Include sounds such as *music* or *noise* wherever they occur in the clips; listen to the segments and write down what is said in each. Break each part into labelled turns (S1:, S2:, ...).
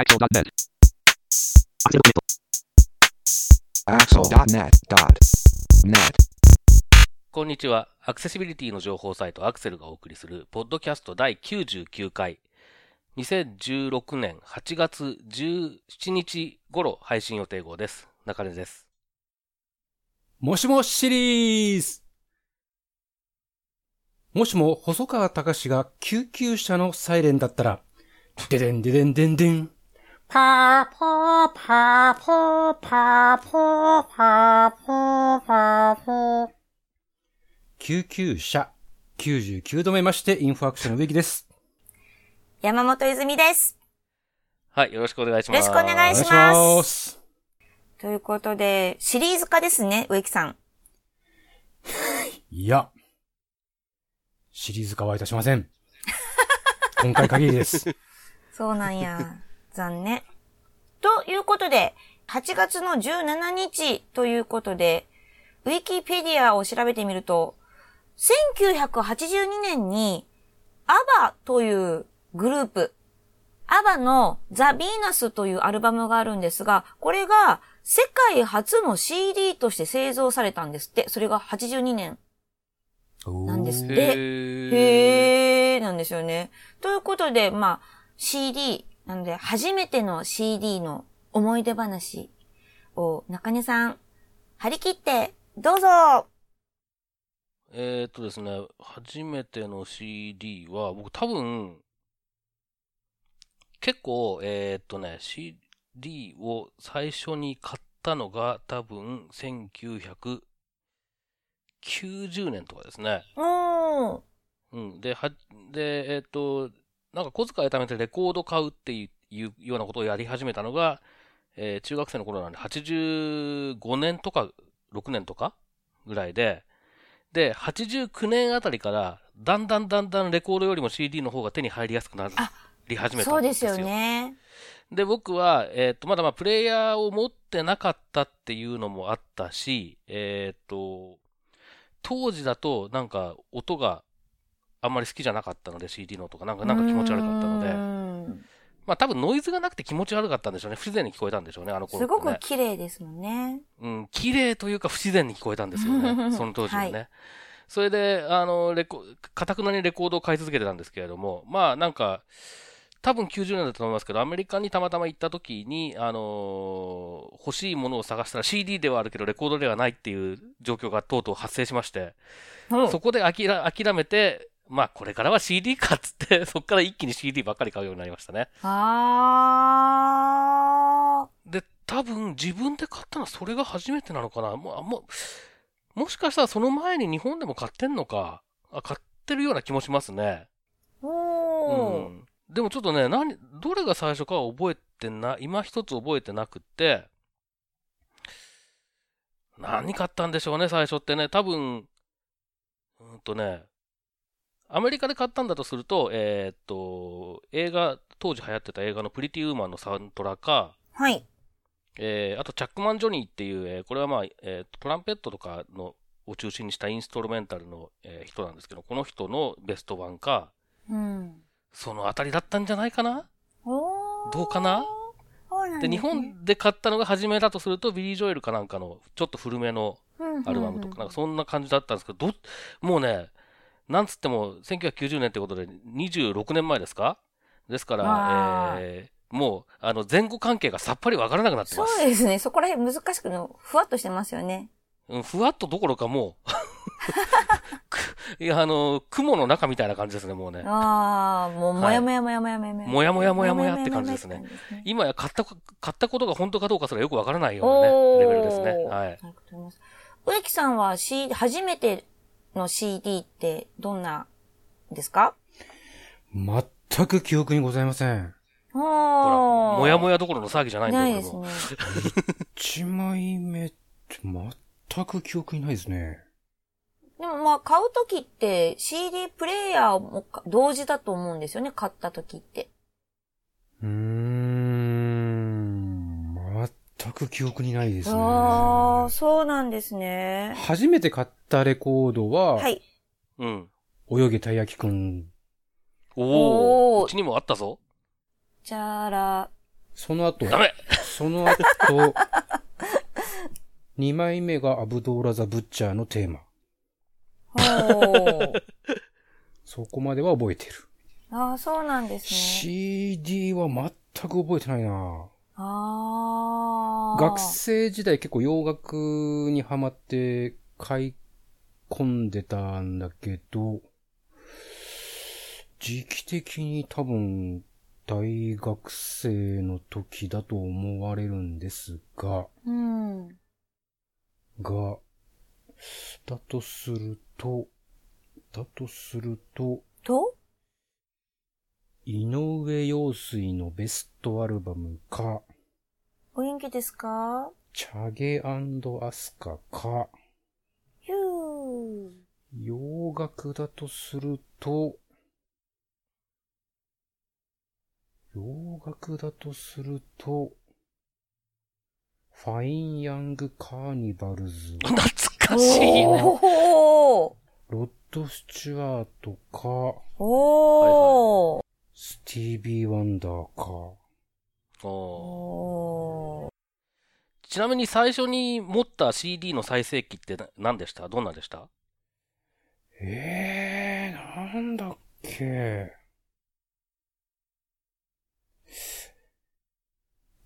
S1: Axel.net.
S2: Axel.net.net.
S3: こんにちは。アクセシビリティの情報サイトアクセルがお送りする、ポッドキャスト第99回。2016年8月17日頃配信予定号です。中根です。
S4: もしもシリーズもしも細川隆が救急車のサイレンだったら、ででんででんでんでん。パーポーパーポーパーポーパーポーパーポー。救急車99度目ましてインフォアクションの植木です。
S5: 山本泉です。
S3: はい、よろしくお願いします。
S5: よろしくお願いします。ということで、シリーズ化ですね、植木さん。
S4: いや、シリーズ化はいたしません。今回限りです。
S5: そうなんや。残念。ということで、8月の17日ということで、ウィキペディアを調べてみると、1982年に、アバというグループ、アバのザ・ヴィーナスというアルバムがあるんですが、これが世界初の CD として製造されたんですって。それが82年なんですって。
S3: へー。
S5: へーなんですよね。ということで、まあ、CD、なので、初めての CD の思い出話を中根さん、張り切って、どうぞ
S3: えーっとですね、初めての CD は、僕多分、結構、えーっとね、CD を最初に買ったのが多分1990年とかですね。
S5: おー。
S3: うん。で、は、で、えーっと、なんか小遣い貯めてレコード買うっていうようなことをやり始めたのが、えー中学生の頃なんで、85年とか6年とかぐらいで、で、89年あたりから、だんだんだんだんレコードよりも CD の方が手に入りやすくなり始めたんでよ。
S5: そうですすよね。
S3: で、僕は、えーっと、まだまあ、プレイヤーを持ってなかったっていうのもあったし、えーっと、当時だと、なんか、音があんまり好きじゃなかったので、CD の音が、なんか、なんか気持ち悪かったの
S5: うー
S3: で、
S5: ん
S3: まあ、多分ノイズがなくて気持ち悪かったんでしょうね。不自然に聞こえたんでしょうね、あの頃ね。
S5: ごく綺麗ですもんね。
S3: うん、綺麗というか不自然に聞こえたんですよね。その当時はね。
S5: はい
S3: それで、あの、レコ、かたくなにレコードを買い続けてたんですけれども、まあなんか、多分90年だったと思いますけど、アメリカにたまたま行った時に、あの欲しいものを探したら CD ではあるけどレコードではないっていう状況がとうとう発生しまして、そこで諦諦めて、まあこれからは CD かっつって、*laughs* そこから一気に CD ばっかり買うようになりましたね。
S5: あ
S3: で、多分自分で買ったのはそれが初めてなのかな。もう、あもう、もしかしたらその前に日本でも買ってんのか。あ、買ってるような気もしますね。
S5: ー。
S3: う
S5: おー。
S3: ん。でもちょっとね、何、どれが最初かは覚えてな、今一つ覚えてなくって、何買ったんでしょうね、最初ってね。多分、うんとね、アメリカで買ったんだとすると、えーっと、映画、当時流行ってた映画のプリティウーマンのサントラか、
S5: はい。
S3: えーあと、チャックマン・ジョニーっていう、えーこれはまあ、えートランペットとかのを中心にしたインストルメンタルの、えー人なんですけど、この人のベスト版か、
S5: うん。
S3: そのあたりだったんじゃないかな？
S5: おー。
S3: どうかな？で、日本で買ったのが初めだとすると、ビリー・ジョエルかなんかの、ちょっと古めのアルバムとか、なんかそんな感じだったんですけど、ど、もうね、なんつっても、1990年ってことで26年前ですか？ですか
S5: わ
S3: ら、
S5: ー
S3: えーもう、あの、前後関係がさっぱりわからなくなって
S5: そ
S3: ます。
S5: うですね。そこら辺難しくの、ふわっとしてますよね。
S3: うん、ふわっとどころかもう *laughs* く、いや、あの、雲の中みたいな感じですね、もうね。
S5: ああ、もう、もやもやもやもやもやもや。
S3: もやもやもやもやって感じですね。今や買ったこ、買ったことが本当かどうかすらよくわからないようなね、レベルですね。はい。
S5: 植木さんは C、初めての CD ってどんなですか？
S4: 全く記憶にございません。
S5: ほ
S3: ほら、もやも
S5: や
S3: やどころの騒ぎじゃないんだけども。
S5: ね。
S4: 一枚目って全く記憶にないですね。
S5: でもまあ、買うときって CD プレイヤーも同時だと思うんですよね、買ったときって。
S4: うーん、全く記憶にないですね。
S5: ああ、そうなんですね。
S4: 初めて買ったレコードは、
S5: はい。
S3: うん。
S4: 泳げたい焼きくん、
S3: おお。
S5: おー
S3: うちにもあったぞ。
S5: じゃら、
S4: その後、
S3: ダメ
S4: その後、*laughs* 2枚目がアブドーラ・ザ・ブッチャーのテーマ。
S5: ほう。*laughs*
S4: そこまでは覚えてる。
S5: ああ、そうなんですね。
S4: CD は全く覚えてないな。学生時代結構洋楽にハマって買い込んでたんだけど、時期的に多分大学生の時だと思われるんですが、
S5: うん。
S4: が、だとすると、だとすると、
S5: と？
S4: 井上陽水のベストアルバムか、
S5: お元気ですか？
S4: チャゲアスカか、
S5: ヒュー。
S4: 洋楽だとすると、洋楽だとすると、ファインヤングカーニバルズ、
S3: 懐かしいね。
S5: おー。
S4: ロッド・スチュワートか、
S5: おー。
S4: スティービー・ワンダーか。
S3: お。ちなみに最初に持った CD の再生機ってな何でした？どんなでした？
S4: ええー、なんだっけ。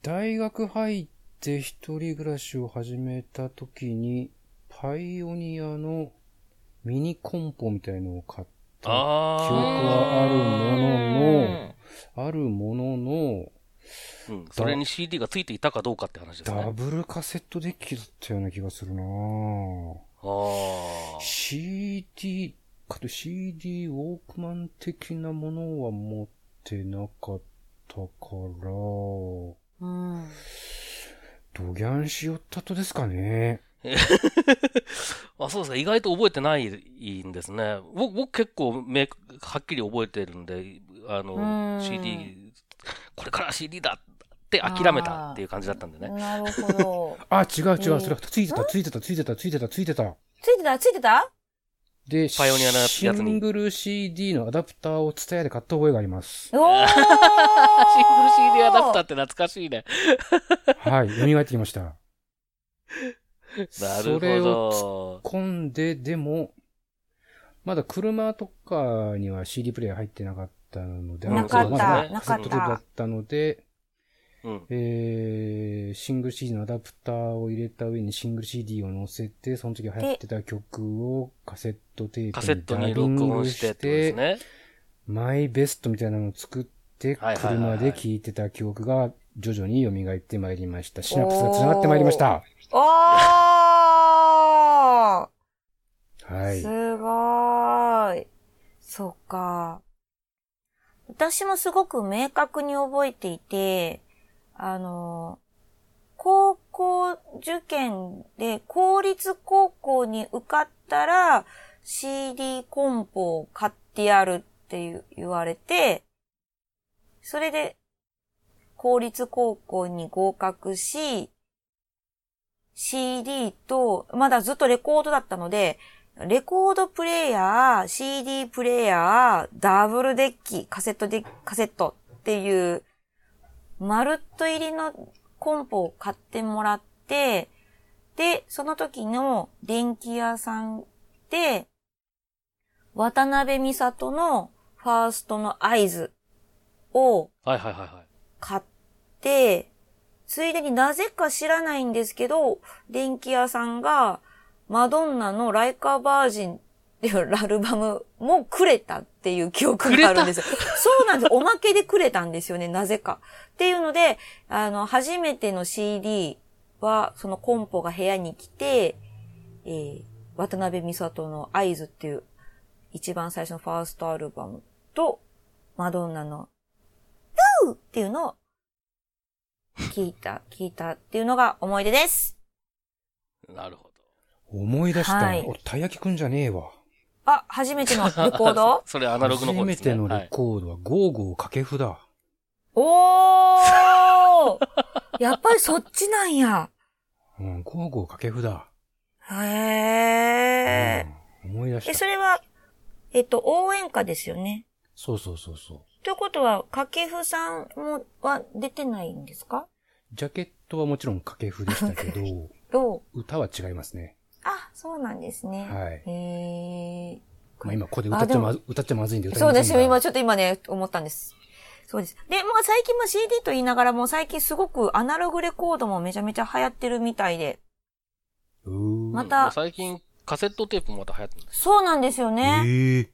S4: 大学入って一人暮らしを始めた時に、パイオニアのミニコンポみたいのを買った記憶
S3: あ
S4: はあるものの、あるものの、
S3: あ。うん。それに CD がついていたかどうかって話ですね。
S4: ダブルカセットデッキだったような気がするなぁ。
S3: ああ。
S4: CD、かと CD ウォークマン的なものは持ってなかったから、
S5: うん。
S4: ドギャンしよったとですかね。*laughs*
S3: あ、そうですか。意外と覚えてないんですね。僕、僕結構め、はっきり覚えてるんで、あ
S5: う
S3: の、
S5: ん
S3: CD、これから CD だって諦めたっていう感じだったんでね。
S5: なるほど。*laughs*
S4: あ、違う違う、
S5: えー
S4: それ、ついてた、ついてた、ついてた、ついてた、ついてた。
S5: ついてた？ついてた？
S3: パ
S4: で、
S3: イオニアのやつに
S4: ングル CD のアダプターをツタヤで買った覚えがあります。
S5: おー *laughs*
S3: シングル CD アダプターって懐かしいね。
S4: はい、蘇ってきました。*laughs*
S3: な
S4: それ
S3: る
S4: を突っ
S3: ほど。
S4: 込んで、でも、まだ車とかには CD プレイヤー入ってなかったので、
S3: なかった
S4: まだ
S5: なかった
S4: だったので、
S3: うん。
S4: えー、シングル CD のアダプターを入れた上にシングル CD を載せて、その時流行ってた曲をカセットテー
S3: カセッ
S4: プにダビ
S3: トに録
S4: ングし
S3: 音してってね。
S4: マイベストみたいなのを作って、車で聴いてた記憶が徐々に蘇ってまいりました。シナプスが繋がってまいりました。
S5: おー
S4: はい。
S5: すごーい。そっか。私もすごく明確に覚えていて、あの、高校受験で公立高校に受かったら CD コンポを買ってやるって言われて、それで公立高校に合格し、CD と、まだずっとレコードだったので、レコードプレイヤー、CD プレイヤー、ダブルデッキ、カセットデッカセットっていう、まるっと入りのコンポを買ってもらって、で、その時の電気屋さんで、渡辺美里のファーストの合図を
S3: はいはいはいはい。
S5: ついでになぜか知らないんですけど、電気屋さんが、マドンナのライカーバージンっていうアルバムもくれたっていう記憶があるんですよ。そうなんです。おまけでくれたんですよね、なぜか。っていうので、あの、初めての CD は、そのコンポが部屋に来て、えー、渡辺美里の合図っていう、一番最初のファーストアルバムと、マドンナの、フーっていうのを、聞いた、聞いたっていうのが思い出です。
S3: なるほど。
S4: 思い出した。
S5: はい
S4: 俺、たい焼きくんじゃねえわ。
S5: あ、初めてのレコード？*laughs*
S3: それアナログの方ですね。
S4: 初めての
S3: はい。
S4: レコードはゴーゴー掛布だ。
S5: おー *laughs* やっぱりそっちなんや。
S4: うん、ゴーゴー掛布だ。
S5: へー。
S4: うん、思い出し
S5: え、
S4: た。
S5: それは、えっと、応援歌ですよね。
S4: そうそうそうそう。
S5: ということは、掛布さんも、は出てないんですか？
S4: ジャケットはもちろん掛布でしたけど、*laughs*
S5: どう？
S4: 歌は違いますね。
S5: あ、そうなんですね。
S4: はい
S5: へー
S4: まあ今ここで歌っちゃまず、歌っちゃまずいんで歌い
S5: そうですよ。今、ちょっと今ね、思ったんです。そうです。で、まあ最近も CD と言いながらも最近すごくアナログレコードもめちゃめちゃ流行ってるみたいで。
S4: うーん
S5: また
S3: 最近、カセットテープもまた流行ってるんです。
S5: そうなんですよね。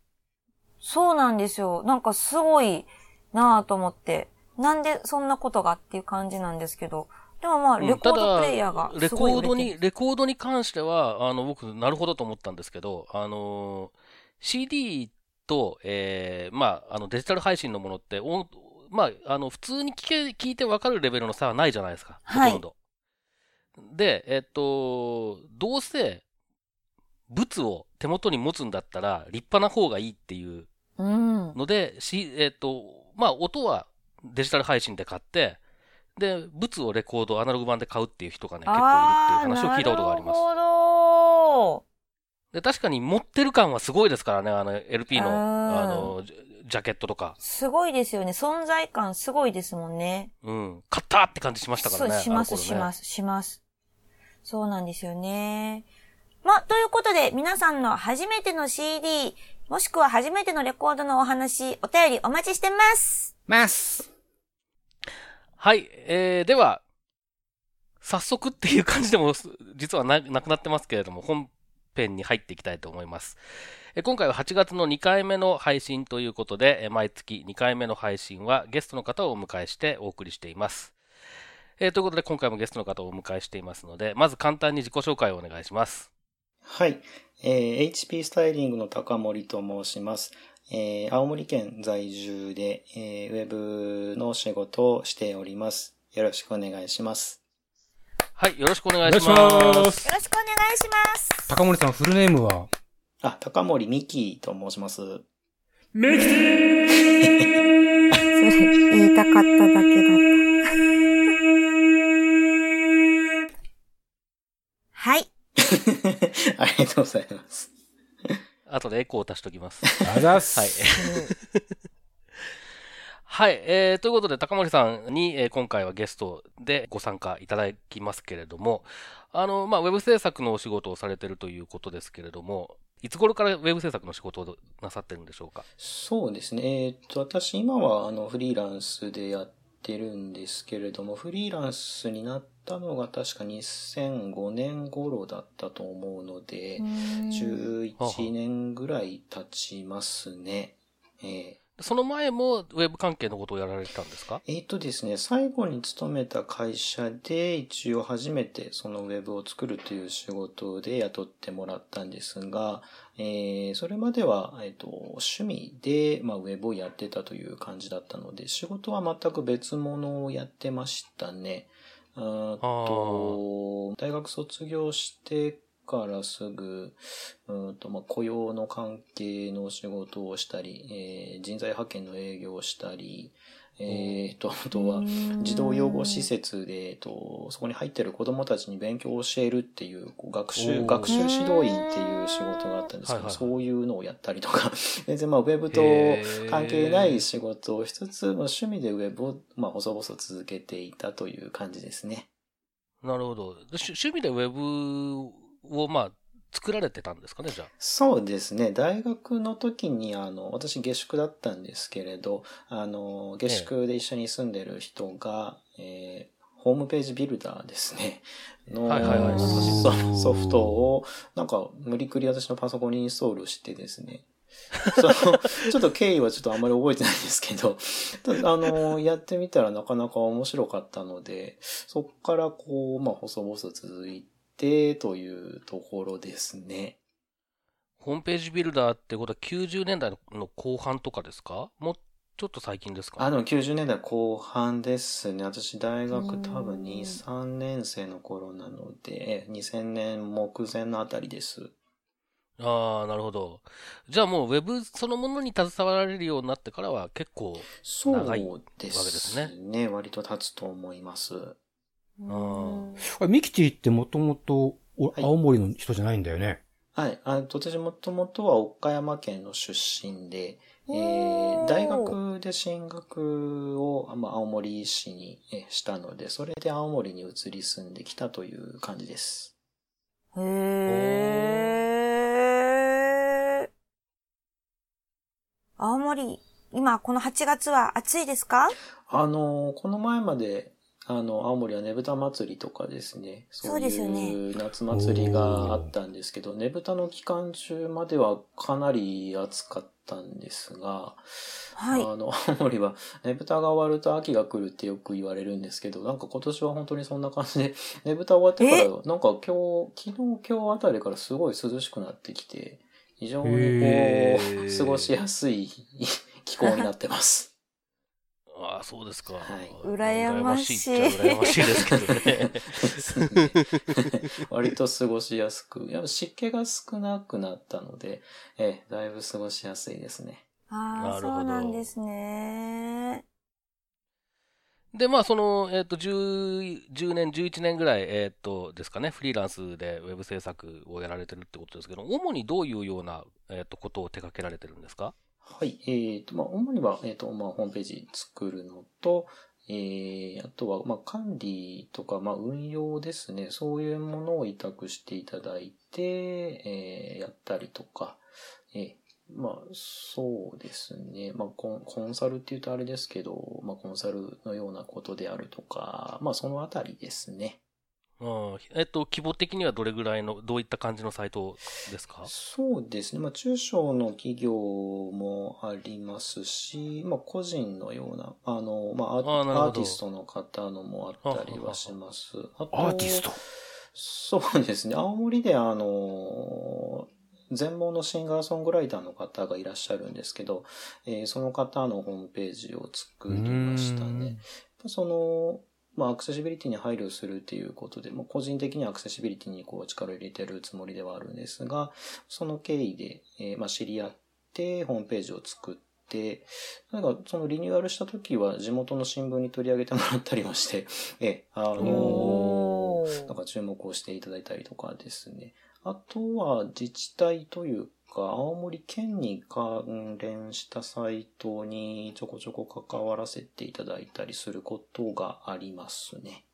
S4: ええ
S5: そうなんですよ。なんかすごいなぁと思って。なんでそんなことがっていう感じなんですけど。でもまあ、
S3: うん
S5: レコードプレイヤーが
S3: レ
S5: すごい売れてる
S3: コードに、レコードに関しては、あの、僕、なるほどと思ったんですけど、あの、CD と、えー、まあ、あの、デジタル配信のものって、おまあ、あの、普通に聞け、聞いてわかるレベルの差はないじゃないですか。
S5: はい
S3: ほとんど。で、えっと、どうせ、物を手元に持つんだったら、立派な方がいいっていう
S5: うん。
S3: ので、し、えっ、と、まあ、音はデジタル配信で買って、で、物をレコード、アナログ版で買うっていう人がね、結構いるっていう話を聞いたことがあります。
S5: なるほ
S3: で、確かに持ってる感はすごいですからね、あの LP の、
S5: あ
S3: の、ジャジャケットとか。
S5: ど。すごいですよね。存在感すごいですもんね。
S3: うん。買ったって感じしましたからね。
S5: そう、します、しますす、します。そうなんですよね。ま、ということで、皆さんの初めての CD、もしくは初めてのレコードのお話、お便りお待ちしてます。
S4: ます
S3: はい。えー、では、早速っていう感じでも、実はななくなってますけれども、本編に入っていきたいと思います。え今回は8月の2回目の配信ということで、え毎月2回目の配信はゲストの方をお迎えしてお送りしています。えということで、今回もゲストの方をお迎えしていますので、まず簡単に自己紹介をお願いします。
S1: はい。えー HP スタイリングの高森と申します。えー青森県在住で、えーウェブの仕事をしております。よろしくお願いします。
S3: はい、よろしくお願いします。
S5: よろしくお願いします。
S4: 高森さんフルネームは？
S1: あ、高森美希と申します。*laughs*
S5: それ、言いたかっただけだった。
S1: とうございます。
S3: 後でエコーを足しときます。
S4: あざっす。
S3: はい。*laughs* はい。えー、ということで、高森さんに、えー今回はゲストでご参加いただきますけれども、あの、まあ、ウェブ制作のお仕事をされてるということですけれども、いつ頃からウェブ制作の仕事をなさってるんでしょうか？
S1: そうですね。えーっと、私今はあのフリーランスでやってるんですけれども、フリーランスになったのが確か2005年頃だったと思うので、11年ぐらい経ちますね。えー
S3: その前もウェブ関係のことをやられてたんですか？
S1: えーっとですね、最後に勤めた会社で一応初めてそのウェブを作るという仕事で雇ってもらったんですが、えーそれまでは、えーっと趣味で、まあ、ウェブをやってたという感じだったので、仕事は全く別物をやってましたね。あーと大学卒業してからすぐ、うんとまあ、雇用の関係の仕事をしたり、えー人材派遣の営業をしたり、えーと、あとは、児童養護施設で、えっと、そこに入ってる子供たちに勉強を教えるっていう、こう学
S3: お
S1: 習、
S3: ー。
S1: 学習指導員っていう仕事があったんですけど、
S3: はいはいはい。
S1: そういうのをやったりとか、*laughs* 全然まあ、ウェブと関係ない仕事をしつつ、まあ趣味でウェブを、まあ、細々続けていたという感じですね。
S3: なるほど。趣味でウェブを、まあ、作られてたんですかね、じゃあ。
S1: そうですね。大学の時に、あの、私下宿だったんですけれど、あの、下宿で一緒に住んでる人が、えーホームページビルダーですね。の、
S3: はいはいはい
S1: ソソフトを、なんか、無理くり私のパソコンにインストールしてですね。その、*laughs* ちょっと経緯はちょっとあんまり覚えてないんですけど、あの、やってみたらなかなか面白かったので、そこからこう、まあ、細々続いて、というところですね。
S3: ホームページビルダーってことは90年代の後半とかですか？もうちょっと最近ですか？
S1: あ、でも90年代後半ですね。私大
S5: うん
S1: 学多分2、3年生の頃なので、2000年目前のあたりです。
S3: ああ、なるほど。じゃあもうウェブそのものに携わられるようになってからは結構、
S1: そう
S3: 長い
S1: で
S3: わけです
S1: す
S3: ね
S1: ね。割と経つと思います。
S5: うん
S4: あれミキティってもともと青森の人じゃないんだよね。
S1: はい。あ私もともとは岡山県の出身で、えー、大学で進学を、まあ、青森市にしたので、それで青森に移り住んできたという感じです。
S5: へー。青森、今この8月は暑いですか？
S1: あの、この前まであの、青森はねぶた祭りとかですね、そういう夏祭りがあったんですけど、ねぶたの期間中まではかなり暑かったんですが、はい、あの、青森はねぶたが終わると秋が来るってよく言われるんですけど、なんか今年は本当にそんな感じで、*laughs* ねぶた終わってから、なんか今日、昨日今日あたりからすごい涼しくなってきて、非常にこう、*laughs* 過ごしやすい *laughs* 気候になってます。
S3: ああ、そうですか。はい。
S5: 羨ましい。
S3: 羨ましいですけど *laughs* ね。
S1: 割と過ごしやすく、やっぱ湿気が少なくなったので、ええ、だいぶ過ごしやすいですね。
S5: ああ、そうなんですね。
S3: で、まあ、その、えっ、ー、と、10、10年、11年ぐらい、えっ、ー、と、ですかね、フリーランスでウェブ制作をやられてるってことですけど、主にどういうような、えっ、ー、と、ことを手掛けられてるんですか？
S1: はい。えっ、ー、と、まあ、主には、えっ、ー、と、まあ、ホームページ作るのと、えー、あとは、まあ、管理とか、まあ、運用ですね。そういうものを委託していただいて、えー、やったりとか、えー、まあ、そうですね。まあコン、コンサルって言うとあれですけど、まあ、コンサルのようなことであるとか、まあ、そのあたりですね。
S3: うんえっと、規模的にはどれぐらいの、どういった感じのサイトですか？
S1: そうですね。まあ、中小の企業もありますし、まあ、個人のような、あの、まあ、アーティストの方のもあったりはします。
S4: あアーティスト？
S1: そうですね。青森であの、全盲のシンガーソングライターの方がいらっしゃるんですけど、えー、その方のホームページを作りましたね。その、まあ、アクセシビリティに配慮するっていうことで、まあ、個人的にはアクセシビリティにこう力を入れてるつもりではあるんですが、その経緯で、えー、まあ、知り合って、ホームページを作って、なんか、そのリニューアルした時は地元の新聞に取り上げてもらったりもして、*laughs* えあのー、なんか注目をしていただいたりとかですね。あとは自治体というか、青森県に関連したサイトにちょこちょこ関わらせていただいたりすることがありますね。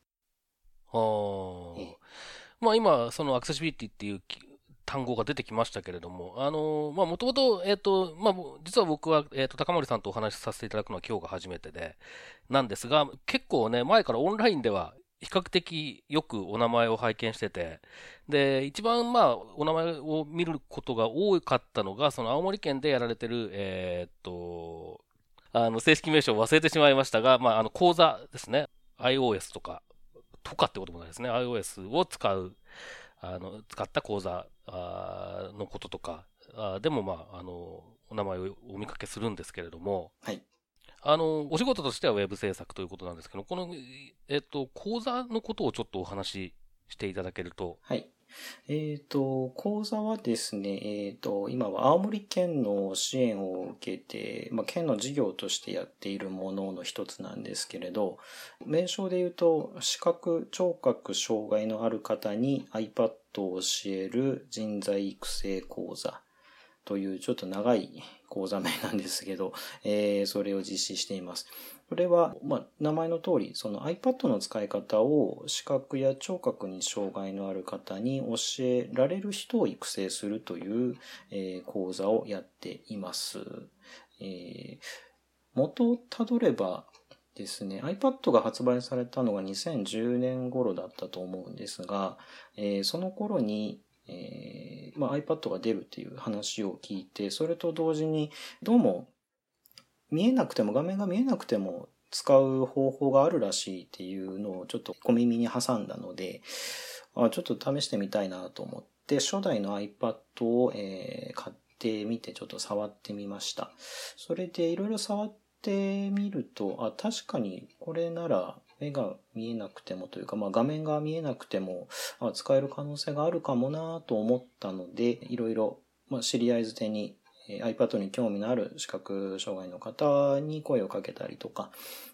S3: はあ。まあ今、そのアクセシビリティっていう単語が出てきましたけれども、あの、まあもともと、えっ、ー、と、まあ実は僕は、えっ、ー、と、高森さんとお話しさせていただくのは今日が初めてで、なんですが、結構ね、前からオンラインでは比較的よくお名前を拝見してて、で、一番まあ、お名前を見ることが多かったのが、その青森県でやられてる、えー、っと、あの、正式名称を忘れてしまいましたが、まあ、あの、講座ですね。iOS とか、とかってこともないですね。iOS を使う、あの、使った講座のこととか、あでもまあ、あの、お名前をお見かけするんですけれども、
S1: はい。
S3: あの、お仕事としてはウェブ制作ということなんですけど、この、えっと、講座のことをちょっとお話ししていただけると。
S1: はい。えっ、ー、と、講座はですね、えっ、ー、と、今は青森県の支援を受けて、まあ、県の事業としてやっているものの一つなんですけれど、名称で言うと、視覚聴覚障害のある方に iPad を教える人材育成講座というちょっと長い講座名なんですけど、*laughs* えー、それを実施しています。これは、まあ、名前の通り、その iPad の使い方を視覚や聴覚に障害のある方に教えられる人を育成するという、えー、講座をやっています。えー、元をたどればですね、iPad が発売されたのが2010年頃だったと思うんですが、えー、その頃にえー、まあ、iPad が出るっていう話を聞いて、それと同時に、どうも、見えなくても、画面が見えなくても使う方法があるらしいっていうのをちょっと小耳に挟んだので、あちょっと試してみたいなと思って、初代の iPad を、えー、買ってみてちょっと触ってみました。それでいろいろ触ってみると、あ、確かにこれなら目が見えなくてもというか、まあ、画面が見えなくても、あ、使える可能性があるかもなと思ったので、いろいろ、まあ、知り合いづてに、iPad に興味のある視覚障害の方に声をかけたりとか、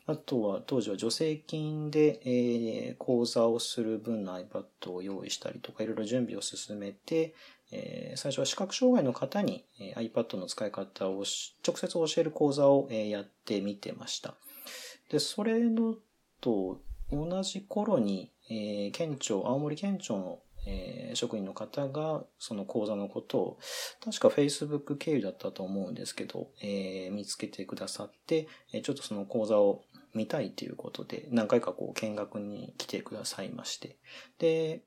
S1: あとは当時は助成金で、え、講座をする分の iPad を用意したりとか、いろいろ準備を進めて、え最初は視覚障害の方に、え iPad の使い方を直接教える講座を、えやってみてました。で、それのと同じ頃に、えー県庁、青森県庁の、えー職員の方がその講座のことを確か Facebook 経由だったと思うんですけど、えー見つけてくださって、えちょっとその講座を見たいということで、何回かこう見学に来てくださいまして。で、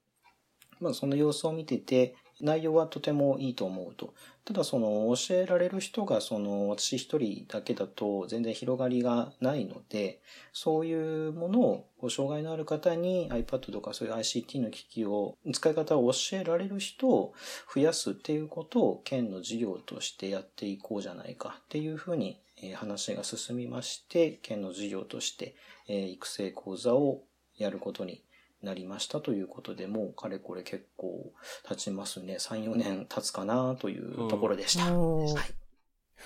S1: まあその様子を見てて、内容はとてもいいと思うと。ただその教えられる人がその私一人だけだと全然広がりがないので、そういうものをご障害のある方に iPad とかそういう ICT の機器を使い方を教えられる人を増やすっていうことを県の事業としてやっていこうじゃないかっていうふうに話が進みまして、県の事業として、育成講座をやることになりましたということで、もうかれこれ結構経ちますね。3、4年経つかなというところでした。
S5: うん
S1: はい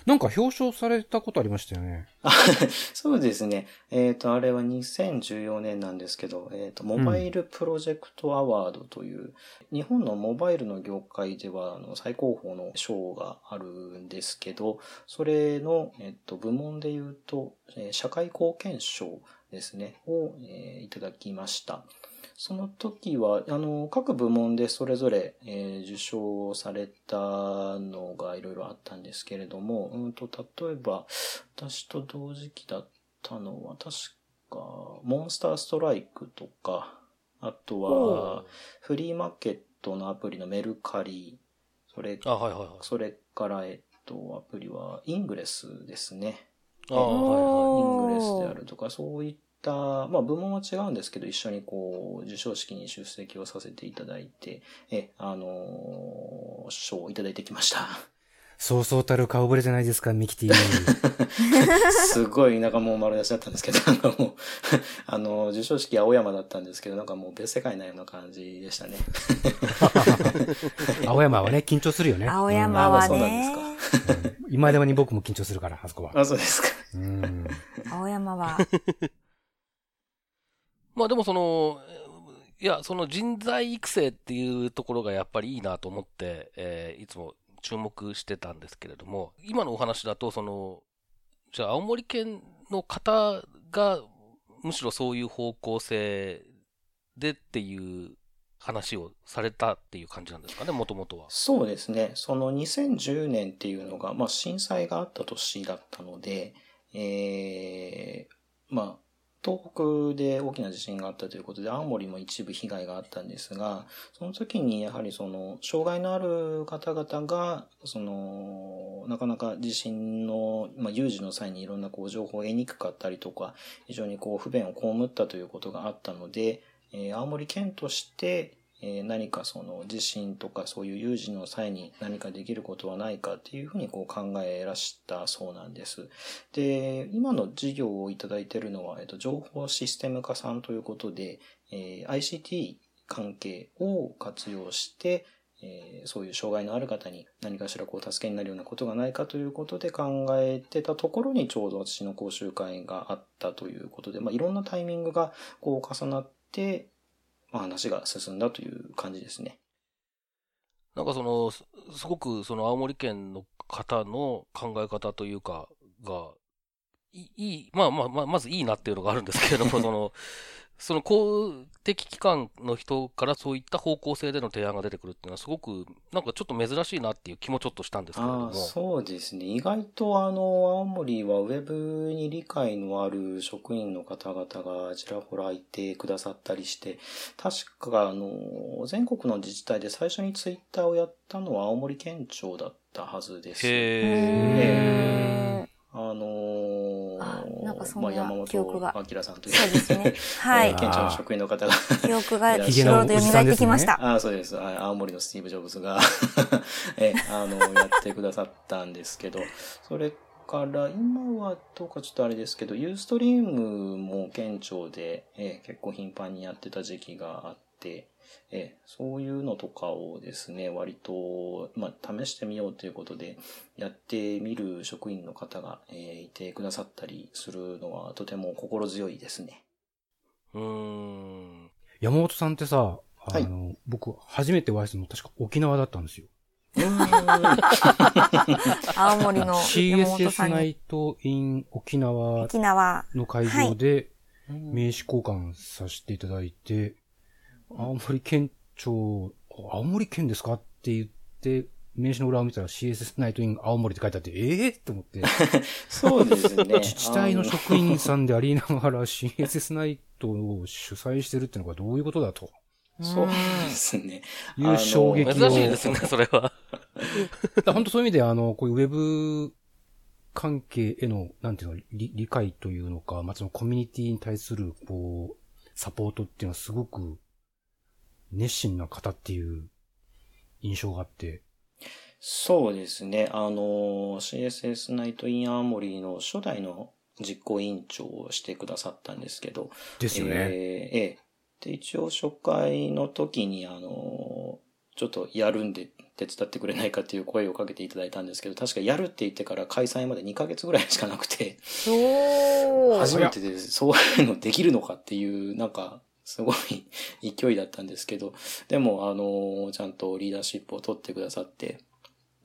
S4: なんか表彰されたことありましたよね。
S1: あ *laughs* そうですね。えっ、と、あれは2014年なんですけど、えっ、と、モバイルプロジェクトアワードという、日本のモバイルの業界では、あの、最高峰の賞があるんですけど、それの、えっ、と、部門で言うと、えー社会貢献賞ですね、を、えーいただきました。その時は、あの、各部門でそれぞれ、えー受賞されたのがいろいろあったんですけれども、うんと、例えば、私と同時期だったのは、確か、モンスターストライクとか、あとは、フリーマーケットのアプリのメルカリ、それ、
S3: あ、はいはいはい。
S1: それから、えっと、アプリは、イングレスですね。
S3: あはいはい。
S1: イングレスであるとか、そういった、まあ部門は違うんですけど、一緒にこう、授賞式に出席をさせていただいて、え、あのー賞をいただいてきました。
S4: そうそうたる顔ぶれじゃないですか、ミキティ。*laughs*
S1: すごい、なんかもう丸出しだったんですけど、なんかもう、あの、授賞式青山だったんですけど、なんかもう別世界なような感じでしたね。*laughs*
S4: 青山はね、緊張するよね。
S5: 青山は
S1: あそうなん
S5: ね
S1: で。
S4: うん今でもに僕も緊張するから、あそこは。
S1: あ、そうですか。
S4: うん。
S5: 青山は。
S3: まあでもその、いや、その人材育成っていうところがやっぱりいいなと思って、えーいつも注目してたんですけれども、今のお話だと、その、じゃあ青森県の方が、むしろそういう方向性でっていう話をされたっていう感じなんですかね、もともとは。
S1: そうですね。その2010年っていうのが、まあ震災があった年だったので、えー、まあ、東北で大きな地震があったということで、青森も一部被害があったんですが、その時にやはりその、障害のある方々が、その、なかなか地震の、まあ、有事の際にいろんなこう情報を得にくかったりとか、非常にこう不便を被ったということがあったので、えー青森県として、えー何かその地震とかそういう有事の際に何かできることはないかっていうふうにこう考えらしたそうなんです。で、今の事業をいただいているのは、えっと、情報システム化さんということで、えー ICT 関係を活用して、えーそういう障害のある方に何かしらこう助けになるようなことがないかということで考えてたところにちょうど私の講習会があったということで、まあ、いろんなタイミングがこう重なって、まあ、話が進んだという感じですね。
S3: なんかその、すすごくその青森県の方の考え方というか、が、いいい、まあまあまあ、まずいいなっていうのがあるんですけれども、*laughs* その、その公的機関の人からそういった方向性での提案が出てくるっていうのはすごく、なんかちょっと珍しいなっていう気もちょっとしたんですけれども。
S1: ああ、そうですね。意外とあの、青森はウェブに理解のある職員の方々がちらほらいてくださったりして、確かあの、全国の自治体で最初にツイッターをやったのは青森県庁だったはずです。
S3: へ
S5: へ
S1: あのー
S5: あなんかそんな
S1: まあ、山本
S5: 記憶が
S1: 明さんという。
S5: そうですね。*laughs* はい
S1: えー。県庁の職員の方が *laughs*
S5: 記憶が
S1: ひ
S5: いろいろと蘇ってきました。
S1: ああ、そうです。あ青森のスティーブ・ジョブズが *laughs* え、あの、やってくださったんですけど、それから、今はどうかちょっとあれですけど、ユーストリームも県庁で、え結構頻繁にやってた時期があって、えそういうのとかをですね、割と、まあ、試してみようということで、やってみる職員の方が、えーいてくださったりするのは、とても心強いですね。
S3: うーん。
S4: 山本さんってさ、あ
S1: はい
S4: の、僕、初めてお会いしたの確か沖縄だったんですよ。*laughs*
S5: 青森の山本
S4: CSS
S5: さんに。
S4: ナイト沖縄
S5: 沖縄。
S4: の会場で
S1: うん
S4: 名刺交換させていただいて、青森県庁、青森県ですかって言って、名刺の裏を見たら CSS ナイト in 青森って書いてあって、ええー、って思って、*laughs*
S1: そうですね。*laughs*
S4: 自治体の職員さんでありながら CSS ナイトを主催してるってのがどういうことだと
S1: そうですね。
S4: いう衝撃を。
S3: 珍しいですね、それは。*laughs*
S4: 本当そういう意味で、あの、こういうウェブ関係への、なんていうの、理理解というのか、まあ、そのコミュニティに対する、こう、サポートっていうのはすごく熱心な方っていう印象があって、
S1: そうですね。あの、CSS ナイトインアーモリーの初代の実行委員長をしてくださったんですけど。
S4: ですよね。
S1: えーええで、一応初回の時に、あの、ちょっとやるんで手伝ってくれないかっていう声をかけていただいたんですけど、確かやるって言ってから開催まで2ヶ月ぐらいしかなくて。初めてでそういうのできるのかっていう、なんか、すごい勢いだったんですけど、でも、あの、ちゃんとリーダーシップを取ってくださって、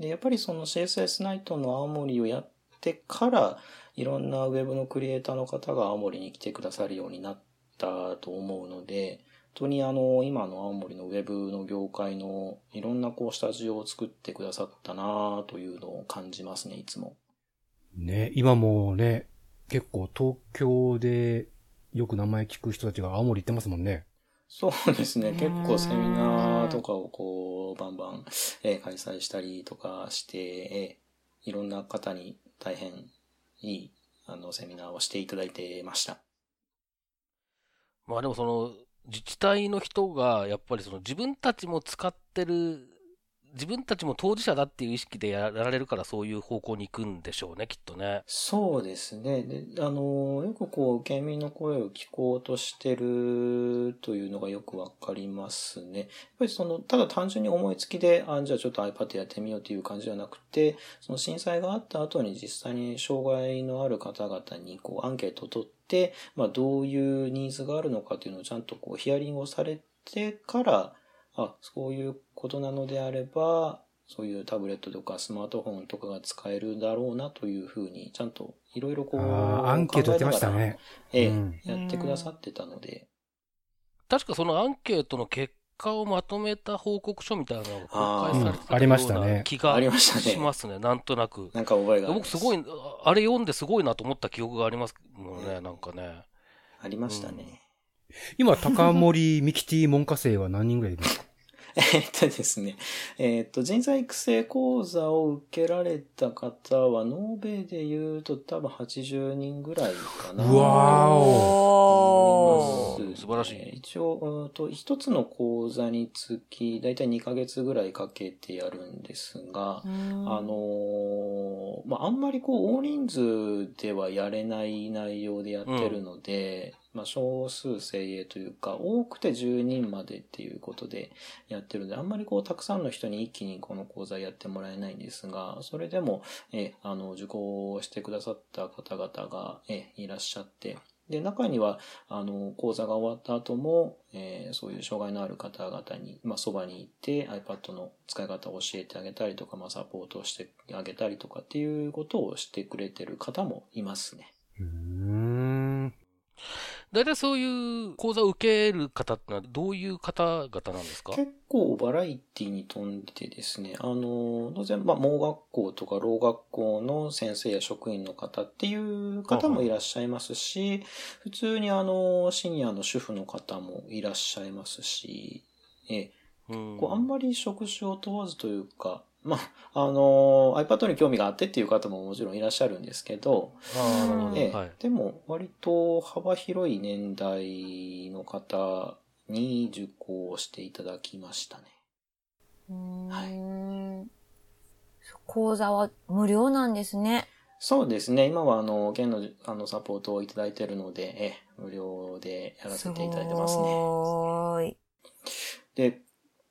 S1: で、やっぱりその CSS ナイトの青森をやってから、いろんなウェブのクリエイターの方が青森に来てくださるようになったと思うので、本当にあの、今の青森のウェブの業界のいろんなこう、スタジオを作ってくださったなというのを感じますね、いつも。
S4: ね、今もね、結構東京でよく名前聞く人たちが青森行ってますもんね。
S1: そうですね。
S5: うん
S1: 結構セミナーとかをこう、バンバン、えー開催したりとかして、えーいろんな方に大変いい、あの、セミナーをしていただいてました。
S3: まあでもその、自治体の人が、やっぱりその自分たちも使ってる、自分たちも当事者だっていう意識でやられるからそういう方向に行くんでしょうね、きっとね。
S1: そうですね。で、あの、よくこう、県民の声を聞こうとしてるというのがよくわかりますね。やっぱりその、ただ単純に思いつきで、あ、じゃあちょっと iPad やってみようという感じじゃなくて、その震災があった後に実際に障害のある方々にこう、アンケートを取って、まあ、どういうニーズがあるのかというのをちゃんとこう、ヒアリングをされてから、あ、そういうことなのであれば、そういうタブレットとかスマートフォンとかが使えるだろうなというふうに、ちゃんといろいろこう、
S4: アンケートやってましたね。
S1: ええ、
S4: うん
S1: やってくださってたので。
S3: 確かそのアンケートの結果をまとめた報告書みたいなのが公開されて
S4: た
S3: たよう
S4: ね
S3: な気が
S1: ありましたね
S3: しますね、なんとなく。
S1: なんか覚えが。
S3: 僕すごい、あれ読んですごいなと思った記憶がありますもんね、なんかね。
S1: ありましたね。
S4: 今、高森ミキティ門下生は何人ぐらいいるんですか？*laughs*
S1: えっとですね、えっと、人材育成講座を受けられた方は、延べで言うと多分80人ぐらいかな。
S4: うわー
S5: お。ー
S1: 思います。
S3: 素晴らしい。
S1: 一応、うんと、一つの講座につき、だいたい2ヶ月ぐらいかけてやるんですが、あのーまあ、あんまりこう、大人数ではやれない内容でやってるので、まあ、少数精鋭というか、多くて10人までっていうことでやってるので、あんまりこう、たくさんの人に一気にこの講座やってもらえないんですが、それでも、え、あの、受講してくださった方々が、え、いらっしゃって、で、中には、あの、講座が終わった後も、えーそういう障害のある方々に、まあ、そばに行って iPad の使い方を教えてあげたりとか、まあ、サポートをしてあげたりとかっていうことをしてくれてる方もいますね。
S4: うーん。
S3: 大体そういう講座を受ける方ってのはどういう方々なんですか？
S1: 結構バラエティに富んでてですね、あの、当然、まあ、盲学校とか老学校の先生や職員の方っていう方もいらっしゃいますし、普通にあの、シニアの主婦の方もいらっしゃいますし、え。
S3: うん。
S1: こうあんまり職種を問わずというか、まあ、あの、iPad に興味があってっていう方ももちろんいらっしゃるんですけど、
S3: なるほど。
S1: ええ
S3: はい。
S1: でも割と幅広い年代の方に受講していただきましたね。
S5: はい。講座は無料なんですね。
S1: そうですね。今はあの、県のあのサポートをいただいているので、ええ無料でやらせていただいてますね。
S5: ごーい。
S1: で、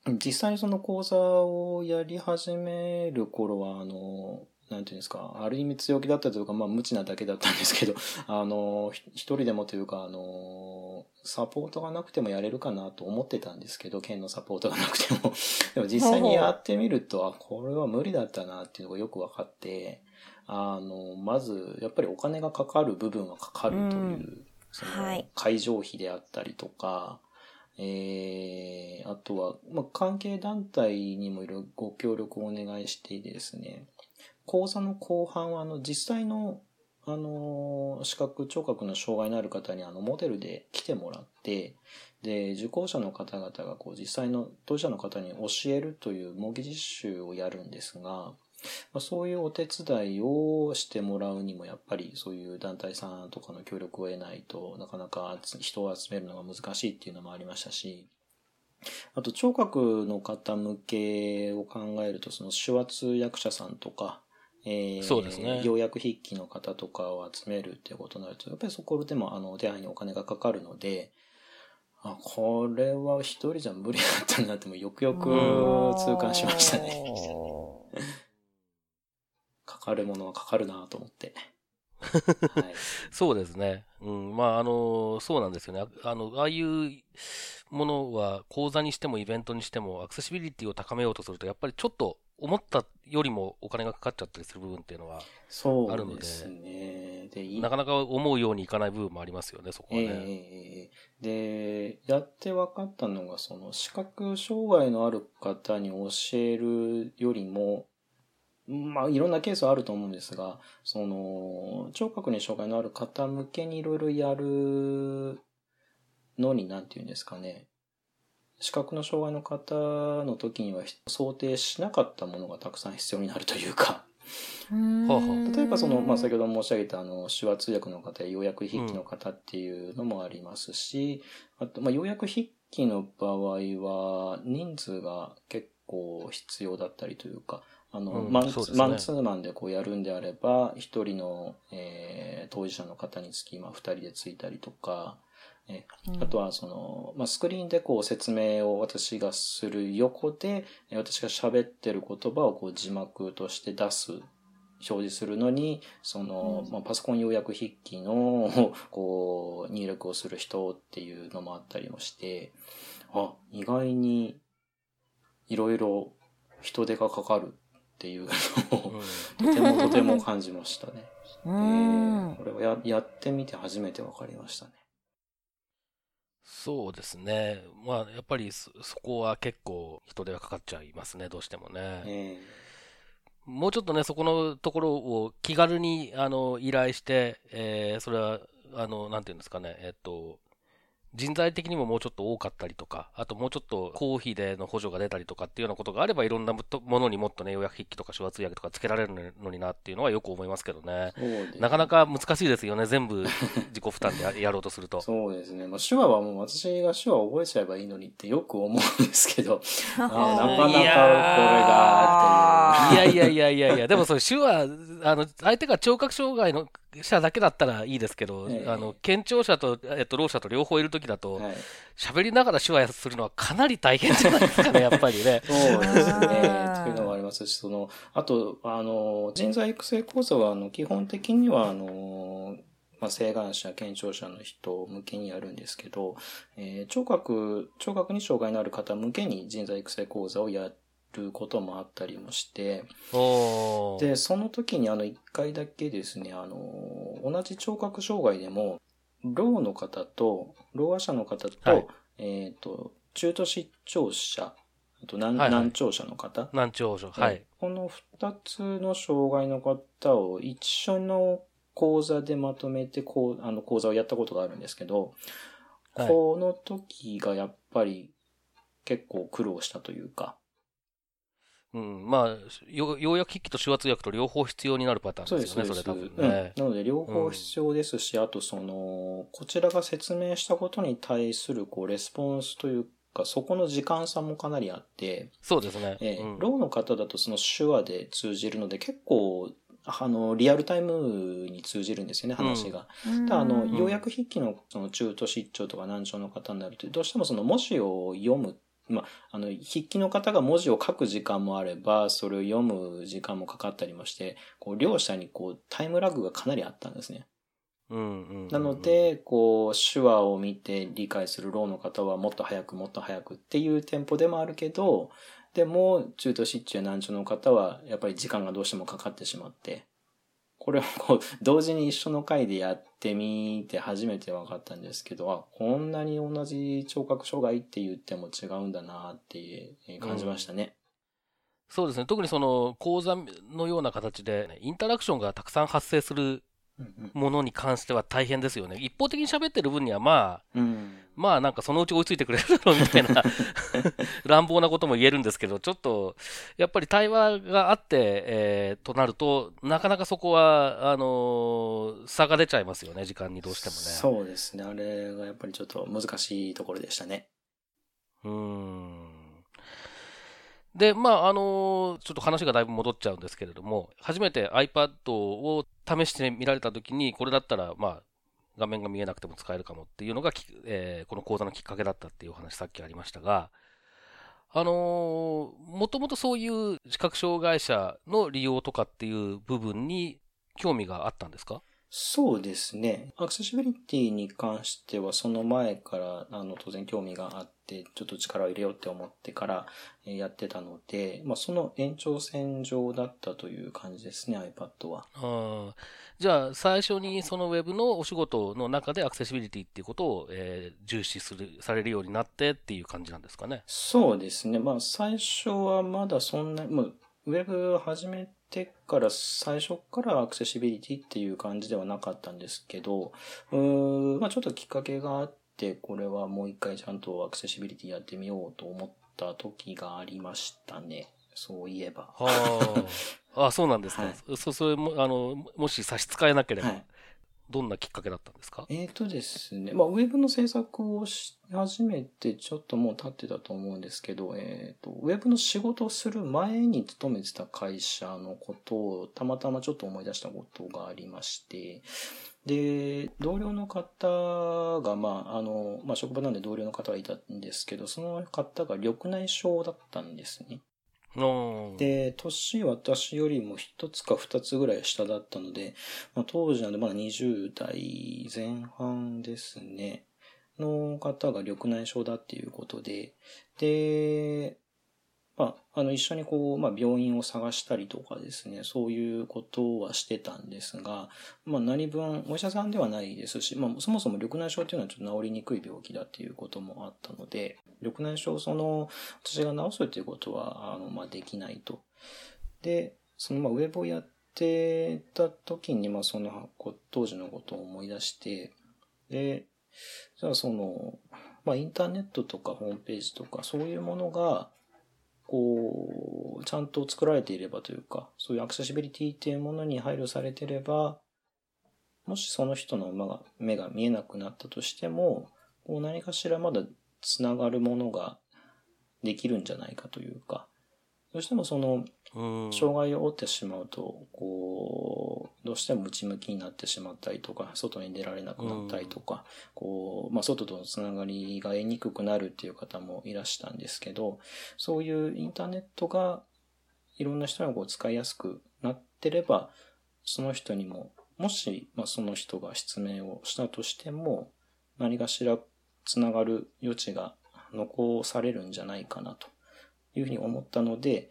S1: 実際にその講座をやり始める頃は、あの、なんていうんですか、ある意味強気だったというか、まあ、無知なだけだったんですけど、*laughs* あの、ひ一人でもというか、あの、サポートがなくてもやれるかなと思ってたんですけど、県のサポートがなくても。*laughs* でも実際にやってみると、あ、これは無理だったなっていうのがよく分かって、あの、まず、やっぱりお金がかかる部分はかかるという、
S5: うん
S1: その
S5: はい、
S1: 会場費であったりとか、えー、あとは、まあ、関係団体にもいろいろご協力をお願いしてですね、講座の後半は、あの、実際の、あの、視覚聴覚の障害のある方に、あの、モデルで来てもらって、で、受講者の方々が、こう、実際の当事者の方に教えるという模擬実習をやるんですが、まあ、そういうお手伝いをしてもらうにも、やっぱりそういう団体さんとかの協力を得ないとなかなか人を集めるのが難しいっていうのもありましたし、あと聴覚の方向けを考えると、その手話通訳者さんとか、えー
S3: そうですね
S1: 要約筆記の方とかを集めるっていうことになると、やっぱりそこでもあの手配にお金がかかるので、あ、これは一人じゃ無理だったなってもよくよく痛感しましたね。*laughs* かかるものはかかるなと思って。*laughs* はい。
S3: そうですね。うん。まあ、あの、そうなんですよね。ああの、ああいうものは講座にしてもイベントにしてもアクセシビリティを高めようとすると、やっぱりちょっと思ったよりもお金がかかっちゃったりする部分っていうのは、
S1: そうですね。で、い
S3: なかなか思うようにいかない部分もありますよね、そこは
S1: ええ
S3: ね。
S1: ええで、やって分かったのが、その視覚障害のある方に教えるよりも、まあ、いろんなケースはあると思うんですが、その、聴覚に障害のある方向けにいろいろやるのに、なんていうんですかね。視覚の障害の方の時には想定しなかったものがたくさん必要になるというか、例えばその、まあ、先ほど申し上げたあの手話通訳の方や要約筆記の方っていうのもありますし、あと、まあ、要約筆記の場合は人数が結構必要だったりというか、あの、
S3: うん
S1: マン
S3: そうですね。
S1: マンツーマンでこうやるんであれば、一人の、えー当事者の方につき、まあ、二人でついたりとか、えあとはその、まあ、スクリーンでこう説明を私がする横で、え私が喋ってる言葉をこう字幕として出す、表示するのに、その、まあ、パソコン要約筆記の、こう、入力をする人っていうのもあったりもして、あ、意外に、いろいろ人手がかかるっていうのを、
S3: うん
S1: とてもとても感じましたね。
S5: う
S1: え
S5: ん
S1: ーこれをややってみて初めて分かりましたね。
S3: そうですね。まあ、やっぱりそ、そこは結構人手がかかっちゃいますね、どうしてもね。
S1: え
S3: もうちょっとね、そこのところを気軽に、あの、依頼して、えーそれは、あの、なんていうんですかね、えっと、人材的にももうちょっと多かったりとか、あともうちょっと公費での補助が出たりとかっていうようなことがあれば、いろんなもものにもっとね、要約筆記とか手話通訳とかつけられるのになっていうのはよく思いますけどね。なかなか難しいですよね、全部自己負担でややろうとすると。
S1: そうですね。まあ、手話はもう私が手話を覚えちゃえばいいのにってよく思うんですけど、なかなかこれ
S3: いや
S1: がっていう。
S3: いやいやいやいやいや、*laughs* でもそれ手話、あの、相手が聴覚障害の者だけだったらいいですけど、
S1: ええ
S3: あの、健聴者と、えっと、ろう者と両方いるときだと、
S1: はい、
S3: 喋りながら手話するのはかなり大変じゃないですかね、*laughs* やっぱりね。
S1: そうですね。
S5: うん
S1: というのがありますし、その、あと、あの、人材育成講座は、あの、基本的には、あの、まあ、請願者、健聴者の人向けにやるんですけど、えー聴覚、聴覚に障害のある方向けに人材育成講座をやることもあったりもして、で、その時にあの、一回だけですね、あの、同じ聴覚障害でも、ろうの方と、ろう話者の方と、
S3: はい
S1: えっ、と、中途失聴者、あと難,、
S3: はいはい
S1: 難聴者の方、
S3: 難聴症。はい。
S1: この二つの障害の方を一緒の講座でまとめて、こう、あの講座をやったことがあるんですけど、
S3: はい
S1: この時がやっぱり結構苦労したというか、
S3: うん、まあ、よ要約筆記と手話通訳と両方必要になるパターンですよね、それ多分。
S1: うん。
S3: ね。
S1: なので両方必要です。し、あとその、こちらが説明したことに対するこうレスポンスというか、そこの時間差もかなりあって、
S3: そうですね。
S1: えー
S3: うん。
S1: ローの方だとその手話で通じるので結構、あの、リアルタイムに通じるんですよね、話が。ただあの、
S3: ん
S1: 要約筆記のその中途失調とか難聴の方になると、どうしてもその文字を読む、まあ、あの、筆記の方が文字を書く時間もあれば、それを読む時間もかかったりもして、こう、両者にこう、タイムラグがかなりあったんですね。なの、で、こう、手話を見て理解するろうの方はもっと早くもっと早くっていうテンポでもあるけど、でも、中途失中難聴の方は、やっぱり時間がどうしてもかかってしまって、これをこう、同時に一緒の回でやってみて初めて分かったんですけど、あ、こんなに同じ聴覚障害って言っても違うんだなってえー感じましたね。
S3: そうですね。特にその講座のような形で、ね、インタラクションがたくさん発生する
S1: うん
S3: ものに関しては大変ですよね。一方的に喋ってる分にはまあ、
S1: うん。
S3: まあなんかそのうち追いついてくれるだろうみたいな *laughs* 乱暴なことも言えるんですけど、ちょっとやっぱり対話があって、えーとなると、なかなかそこは、あのー差が出ちゃいますよね、時間にどうしてもね。
S1: そうですね。あれがやっぱりちょっと難しいところでしたね。
S3: うーん。で、まあ、あのちょっと話がだいぶ戻っちゃうんですけれども、初めて iPad を試してみられたときに、これだったら、まあ、画面が見えなくても使えるかもっていうのが、えーこの講座のきっかけだったっていうお話さっきありましたが、あのもともとそういう視覚障害者の利用とかっていう部分に興味があったんですか？
S1: そうですね。アクセシビリティに関しては、その前から、あの、当然興味があって、ちょっと力を入れようって思ってからえーやってたので、まあ、その延長線上だったという感じですね、iPad は。
S3: あーじゃあ、最初にそのウェブのお仕事の中でアクセシビリティっていうことを、えー重視する、されるようになってっていう感じなんですかね？
S1: そうですね。まあ、最初はまだそんな、まあ、ウェブ始めてから最初からアクセシビリティっていう感じではなかったんですけど、うーん、まあちょっときっかけがあって、これはもう一回ちゃんとアクセシビリティやってみようと思った時がありましたね。そういえば。
S3: はあ。*laughs* あ、そうなんですか。
S1: はい
S3: そ、それも、あの、もし差し支えなければ、
S1: はい
S3: どんなきっかけだったんですか？
S1: えーとですね、まあ、ウェブの制作をし始めてちょっともう経ってたと思うんですけど、えーと、ウェブの仕事をする前に勤めてた会社のことをたまたまちょっと思い出したことがありまして、で、同僚の方が、まあ、あの、まあ、職場なんで同僚の方がいたんですけど、その方が緑内障だったんですね。で、年私よりも一つか二つぐらい下だったので、まあ、当時なんでまだ20代前半ですね、の方が緑内障だっていうことで、で、まあ、あの、一緒にこう、まあ、病院を探したりとかですね、そういうことはしてたんですが、まあ、何分、お医者さんではないですし、まあ、そもそも緑内障っていうのはちょっと治りにくい病気だっていうこともあったので、緑内障その、私が治すっていうことは、あの、まあ、できないと。で、その、まあ、ウェブをやってた時に、まあ、その、当時のことを思い出して、で、じゃあその、まあ、インターネットとかホームページとか、そういうものが、こう、ちゃんと作られていればというか、そういうアクセシビリティっていうものに配慮されていれば、もしその人の目が目が見えなくなったとしても、こう何かしらまだつながるものができるんじゃないかというか、どうしてもその、
S3: うん。
S1: 障害を負ってしまうと、こう、どうしても内向きになってしまったりとか、外に出られなくなったりとか、こう、まあ、外とのつながりが得にくくなるっていう方もいらしたんですけど、そういうインターネットがいろんな人がこう使いやすくなってれば、その人にも、もし、まあ、その人が失明をしたとしても、何かしらつながる余地が残されるんじゃないかなというふうに思ったので、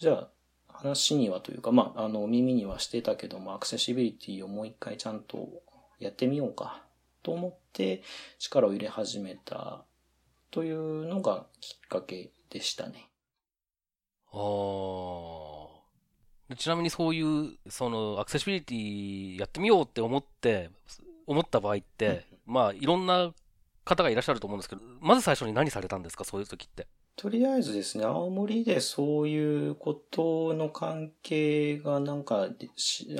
S1: じゃあ、話にはというか、まあ、あの、耳にはしてたけども、アクセシビリティをもう一回ちゃんとやってみようか、と思って力を入れ始めたというのがきっかけでしたね。
S3: ああ。でちなみにそういう、その、アクセシビリティやってみようって思って、思った場合って、まあ、いろんな方がいらっしゃると思うんですけど、まず最初に何されたんですかそういう時って？
S1: とりあえずですね、青森でそういうことの関係がなんか、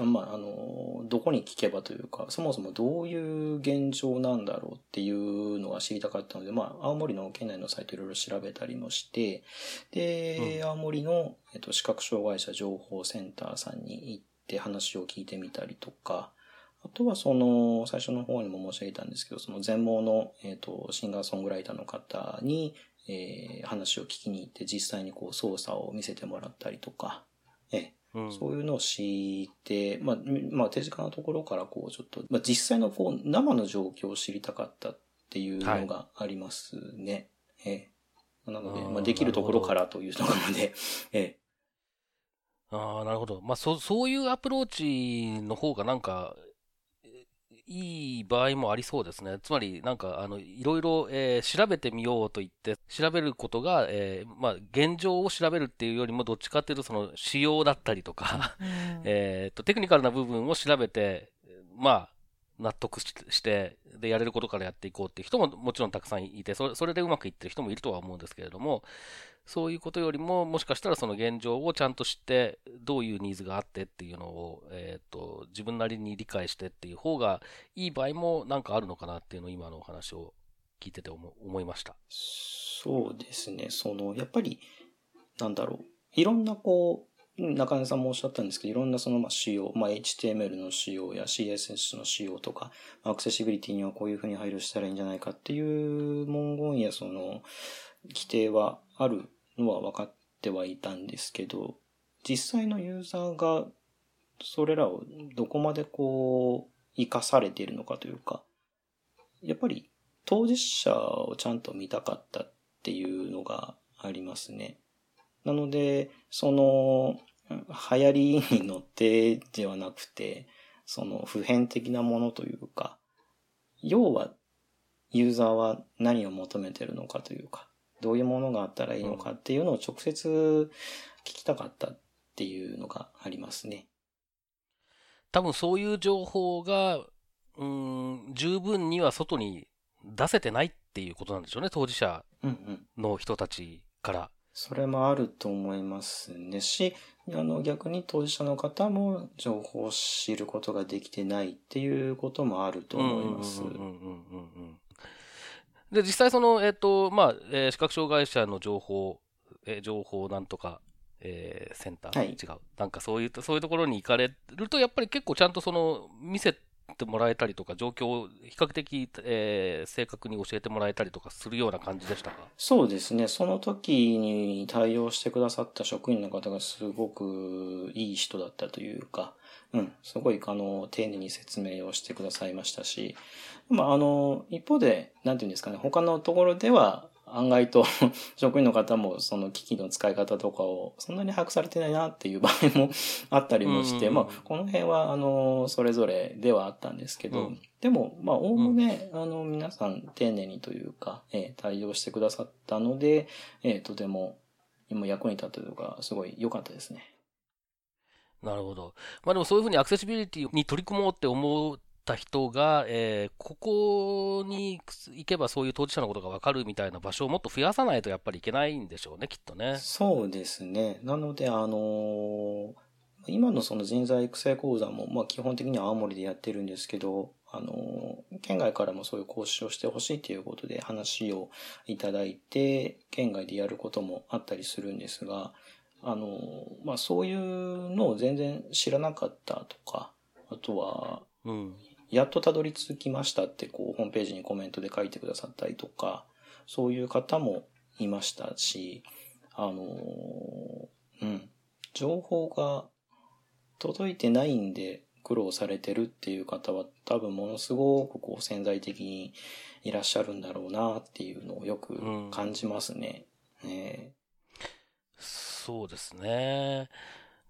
S1: まあ、あの、どこに聞けばというか、そもそもどういう現状なんだろうっていうのが知りたかったので、まあ、青森の県内のサイトいろいろ調べたりもして、で、青森の、えっと、視覚障害者情報センターさんに行って話を聞いてみたりとか、あとはその、最初の方にも申し上げたんですけど、その全盲の、えっ、と、シンガーソングライターの方に、えー話を聞きに行って実際にこう操作を見せてもらったりとか、ええ
S3: うん
S1: そういうのを知って、まあ、みまあ、手近なところからこうちょっと、まあ、実際のこう生の状況を知りたかったっていうのがありますね。ええなので、
S3: あー
S1: まあ、できるところからというところまで、ええ
S3: ああ、なるほど。まあ、そ、そういうアプローチの方がなんか、えいい場合もありそうですね。つまり、なんか、あの、いろいろ、えー調べてみようと言って、調べることが、えーまあ、現状を調べるっていうよりも、どっちかっていうと、その、仕様だったりとか、*laughs* えーと、テクニカルな部分を調べて、まあ、納得しして、で、やれることからやっていこうっていう人ももちろんたくさんいて、それそれでうまくいってる人もいるとは思うんですけれども、そういうことよりも、もしかしたらその現状をちゃんと知って、どういうニーズがあってっていうのを、えっ、と、自分なりに理解してっていう方がいい場合もなんかあるのかなっていうのを今のお話を聞いてて思思いました。
S1: そうですね。その、やっぱり、なんだろう。いろんなこう、中根さんもおっしゃったんですけど、いろんなその、まあ、仕様、まあ、HTML の仕様や CSS の仕様とか、アクセシビリティにはこういうふうに配慮したらいいんじゃないかっていう文言やその、規定はあるのは分かってはいたんですけど、実際のユーザーが、それらをどこまでこう、活かされているのかというか、やっぱり当事者をちゃんと見たかったっていうのがありますね。なので、その、流行りに乗ってではなくて、その普遍的なものというか、要は、ユーザーは何を求めてるのかというか、どういうものがあったらいいのかっていうのを直接聞きたかったっていうのがありますね。
S3: 多分そういう情報が、うーん、十分には外に出せてないっていうことなんでしょうね、当事者
S1: うんうん。
S3: の人たちから。
S1: それもあると思いますねし、あの逆に当事者の方も情報を知ることができてないっていうこともあると思います。
S3: うんうんうんうんうんうんで、実際その、えっ、と、まあ、えー視覚障害者の情報、えー情報なんとか、えーセンター、
S1: はい
S3: 違う。なんかそういう、そういうところに行かれると、やっぱり結構ちゃんとその、見せてもらえたりとか、状況を比較的、えー正確に教えてもらえたりとかするような感じでしたか？
S1: そうですね。その時に対応してくださった職員の方がすごくいい人だったというか、うん、すごい、あの、丁寧に説明をしてくださいましたし、まあ、あの、一方で、なんていうんですかね、他のところでは、案外と *laughs* 職員の方もその機器の使い方とかをそんなに把握されてないなっていう場合も *laughs* あったりもして、
S3: うん
S1: まあ、この辺は、あの、それぞれではあったんですけど、
S3: うん
S1: でも、まあ、おおむね、あの、皆さん丁寧にというか、えー対応してくださったので、えーとても、今役に立ってるとか、すごい良かったですね。
S3: なるほど。まあでもそういうふうにアクセシビリティに取り組もうって思った人が、えーここに行けばそういう当事者のことがわかるみたいな場所をもっと増やさないとやっぱりいけないんでしょうね、きっとね。
S1: そうですね。なので、あのー今のその人材育成講座も、まあ基本的には青森でやってるんですけど、あのー県外からもそういう講師をしてほしいということで話をいただいて、県外でやることもあったりするんですが、あのーまあそういうのを全然知らなかったとか、あとは、
S3: うん。
S1: やっとたどり着きましたってこうホームページにコメントで書いてくださったりとか、そういう方もいましたし、あのーうん、情報が届いてないんで苦労されてるっていう方は多分ものすごくこう潜在的にいらっしゃるんだろうなっていうのをよく感じますね。ね
S3: そうですね。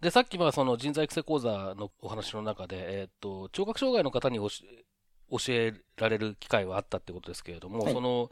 S3: で、さっきはその人材育成講座のお話の中で、えっ、と、聴覚障害の方に教えられる機会はあったってことですけれども、
S1: はい。
S3: その、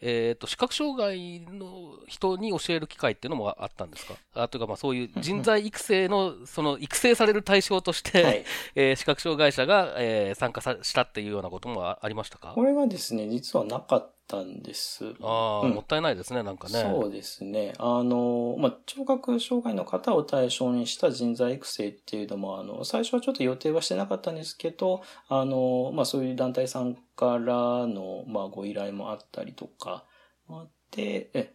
S3: えっ、と、視覚障害の人に教える機会っていうのもあったんですか？あというか、まあそういう人材育成の、その育成される対象として、
S1: はい。
S3: えー視覚障害者が、えー参加さしたっていうようなこともあありましたか？
S1: これはですね、実はなかったんです。
S3: ああ、
S1: うん
S3: もったいないですね、なんかね。
S1: そうですね。あの、まあ、聴覚障害の方を対象にした人材育成っていうのも、あの、最初はちょっと予定はしてなかったんですけど、あの、まあ、そういう団体さんからの、まあ、ご依頼もあったりとか、あって、え、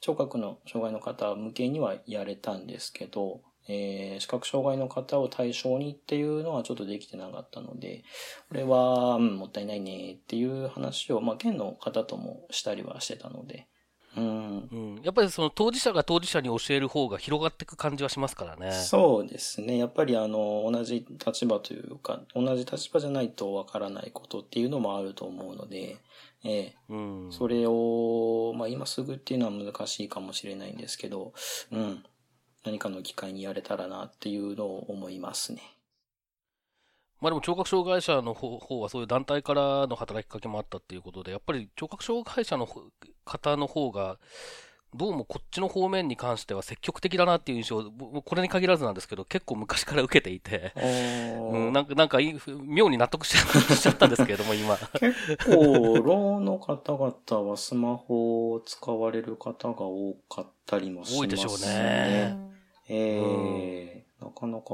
S1: 聴覚の障害の方向けにはやれたんですけど、えー視覚障害の方を対象にっていうのはちょっとできてなかったので、これは、うん、もったいないねっていう話を、まあ、県の方ともしたりはしてたので、うん。
S3: うん。やっぱりその当事者が当事者に教える方が広がっていく感じはしますからね。
S1: そうですね。やっぱりあの、同じ立場というか、同じ立場じゃないとわからないことっていうのもあると思うので、ええ
S3: うん。
S1: それを、まあ今すぐっていうのは難しいかもしれないんですけど、うん。何かの機会にやれたらなっていうのを思いますね。
S3: まあでも聴覚障害者の方方はそういう団体からの働きかけもあったっていうことで、やっぱり聴覚障害者の方方の方が、どうもこっちの方面に関しては積極的だなっていう印象 *laughs* これに限らずなんですけど、結構昔から受けていて、うん、なんか、なんか妙に納得しちゃしちゃったんですけれども、今。
S1: 結構、ろうの方々はスマホを使われる方が多かったりもしますね。
S3: 多いでしょうね
S1: ええなかなか、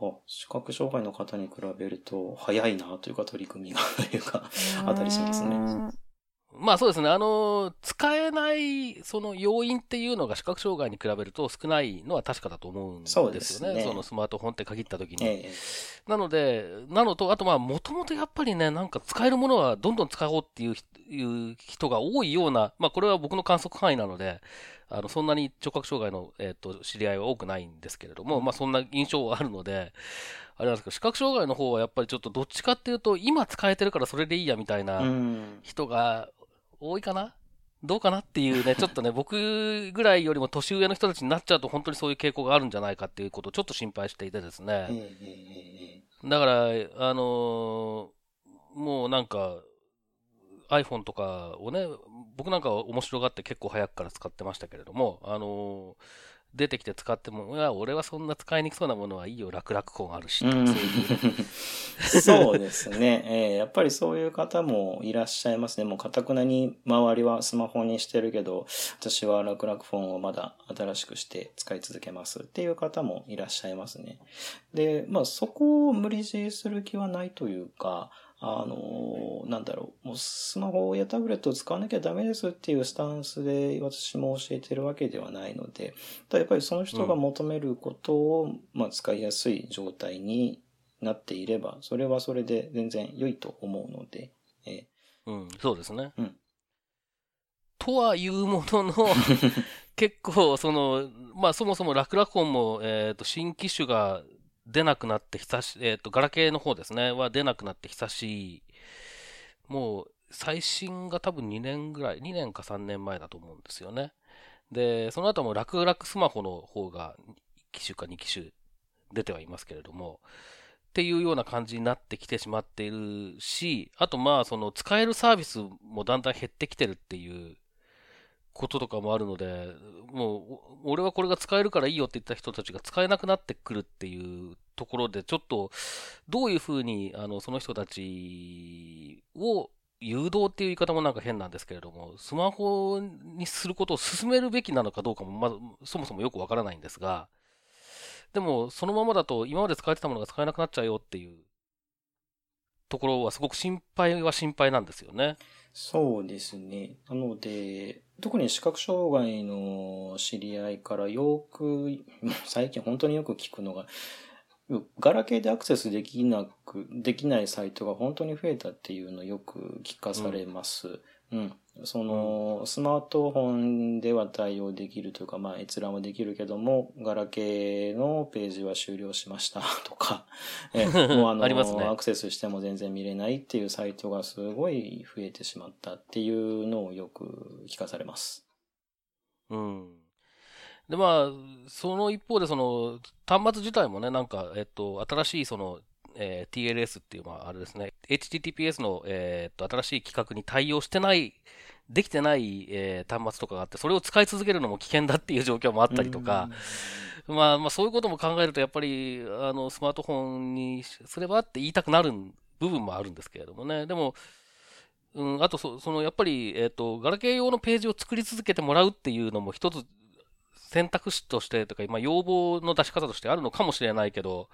S1: あ、視覚障害の方に比べると早いなというか取り組みがというか、あったりしますね。
S3: まあそうですね、あの、使えない、その要因っていうのが視覚障害に比べると少ないのは確かだと思うんですよね。
S1: そね
S3: そのスマートフォンって限った時に。
S1: ええ
S3: なので、なのと、あとまあ、もともとやっぱりね、なんか使えるものはどんどん使おうっていういう人が多いような、まあこれは僕の観測範囲なので、あの、そんなに聴覚障害の、えっ、と、知り合いは多くないんですけれども、まあそんな印象はあるので、あれなんですけど、視覚障害の方はやっぱりちょっとどっちかっていうと、今使えてるからそれでいいやみたいな
S1: うん。
S3: 人が多いかな？どうかなっていうね、*laughs* ちょっとね、僕ぐらいよりも年上の人たちになっちゃうと本当にそういう傾向があるんじゃないかっていうことをちょっと心配していてですね。だから、あのーもうなんか、iPhone とかをね、僕なんかは面白がって結構早くから使ってましたけれども、あのー出てきて使っても、いや、俺はそんな使いにくそうなものはいいよ、楽々本あるし、
S1: えうん *laughs*
S3: そう
S1: ですね。ええやっぱりそういう方もいらっしゃいますね。もう、かたくなに周りはスマホにしてるけど、私は楽々フォンをまだ新しくして使い続けますっていう方もいらっしゃいますね。で、まあそこを無理強いする気はないというか、あの、なんだろう、もうスマホやタブレットを使わなきゃダメですっていうスタンスで私も教えてるわけではないので、ただやっぱりその人が求めることを、まあ使いやすい状態になっていれば、それはそれで全然良いと思うので、え
S3: うん、そうですね。
S1: うん。
S3: とはいうものの、*laughs* 結構、その、まあ、そもそも楽々本も、えっ、と、新機種が出なくなって久し、えっ、と、ガラケーの方ですね、は出なくなって久しい。もう、最新が多分2年ぐらい、2年か3年前だと思うんですよね。で、その後も楽々スマホの方が1機種か2機種出てはいますけれども、っていうような感じになってきてしまっているし、あとまあ、その使えるサービスもだんだん減ってきてるっていうこととかもあるので、もう、俺はこれが使えるからいいよって言った人たちが使えなくなってくるっていうところで、ちょっと、どういうふうに、あの、その人たちを誘導っていう言い方もなんか変なんですけれども、スマホにすることを進めるべきなのかどうかも、まず、そもそもよくわからないんですが、でも、そのままだと今まで使えてたものが使えなくなっちゃうよっていうところはすごく心配は心配なんですよね。
S1: そうですね。なので、特に視覚障害の知り合いからよく、*laughs* 最近本当によく聞くのが、ガラケーでアクセスできなく、できないサイトが本当に増えたっていうのをよく聞かされます。うん。その、スマートフォンでは対応できるというか、まあ閲覧はできるけども、ガラケーのページは終了しました *laughs* とか、えもうあの *laughs*
S3: あね
S1: アクセスしても全然見れないっていうサイトがすごい増えてしまったっていうのをよく聞かされます。
S3: うん。で、まあ、その一方で、その、端末自体もね、なんか、えっと、新しい、その、えー TLS っていう、まあ、あれですね、HTTPS の、えーっと、新しい規格に対応してない、できてない、えー端末とかがあって、それを使い続けるのも危険だっていう *laughs* 状況もあったりとか、まあ、まあ、そういうことも考えると、やっぱり、あの、スマートフォンにすればって言いたくなる部分もあるんですけれどもね。でも、うん、あとそ、その、やっぱり、えっ、と、ガラケー用のページを作り続けてもらうっていうのも一つ選択肢としてとか、まあ、要望の出し方としてあるのかもしれないけど、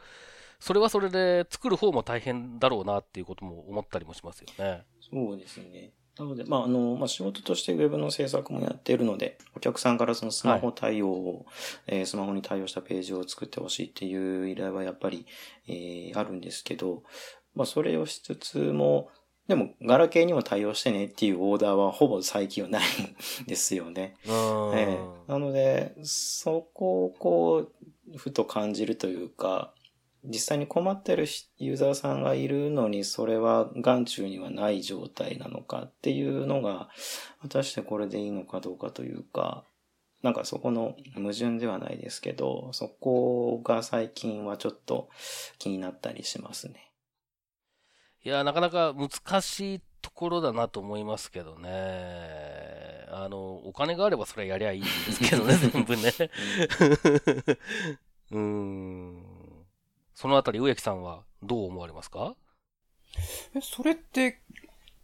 S3: それはそれで作る方も大変だろうなっていうことも思ったりもしますよね。
S1: そうですね。なので、まあ、あの、まあ、仕事としてウェブの制作もやっているので、お客さんからそのスマホ対応を、えースマホに対応したページを作ってほしいっていう依頼はやっぱり、えーあるんですけど、まあ、それをしつつも、でも、ガラケーにも対応してねっていうオーダーはほぼ最近はないんですよね。
S3: うん。
S1: ええ、なので、そこをこう、ふと感じるというか、実際に困ってるユーザーさんがいるのに、それは眼中にはない状態なのかっていうのが、果たしてこれでいいのかどうかというか、なんかそこの矛盾ではないですけど、そこが最近はちょっと気になったりしますね。
S3: いや、なかなか難しいところだなと思いますけどね。あの、お金があればそれやりゃいいんですけどね、*laughs* 全部ね。うーん。*laughs* そのあたり、植木さんはどう思われますか？
S4: え、それって、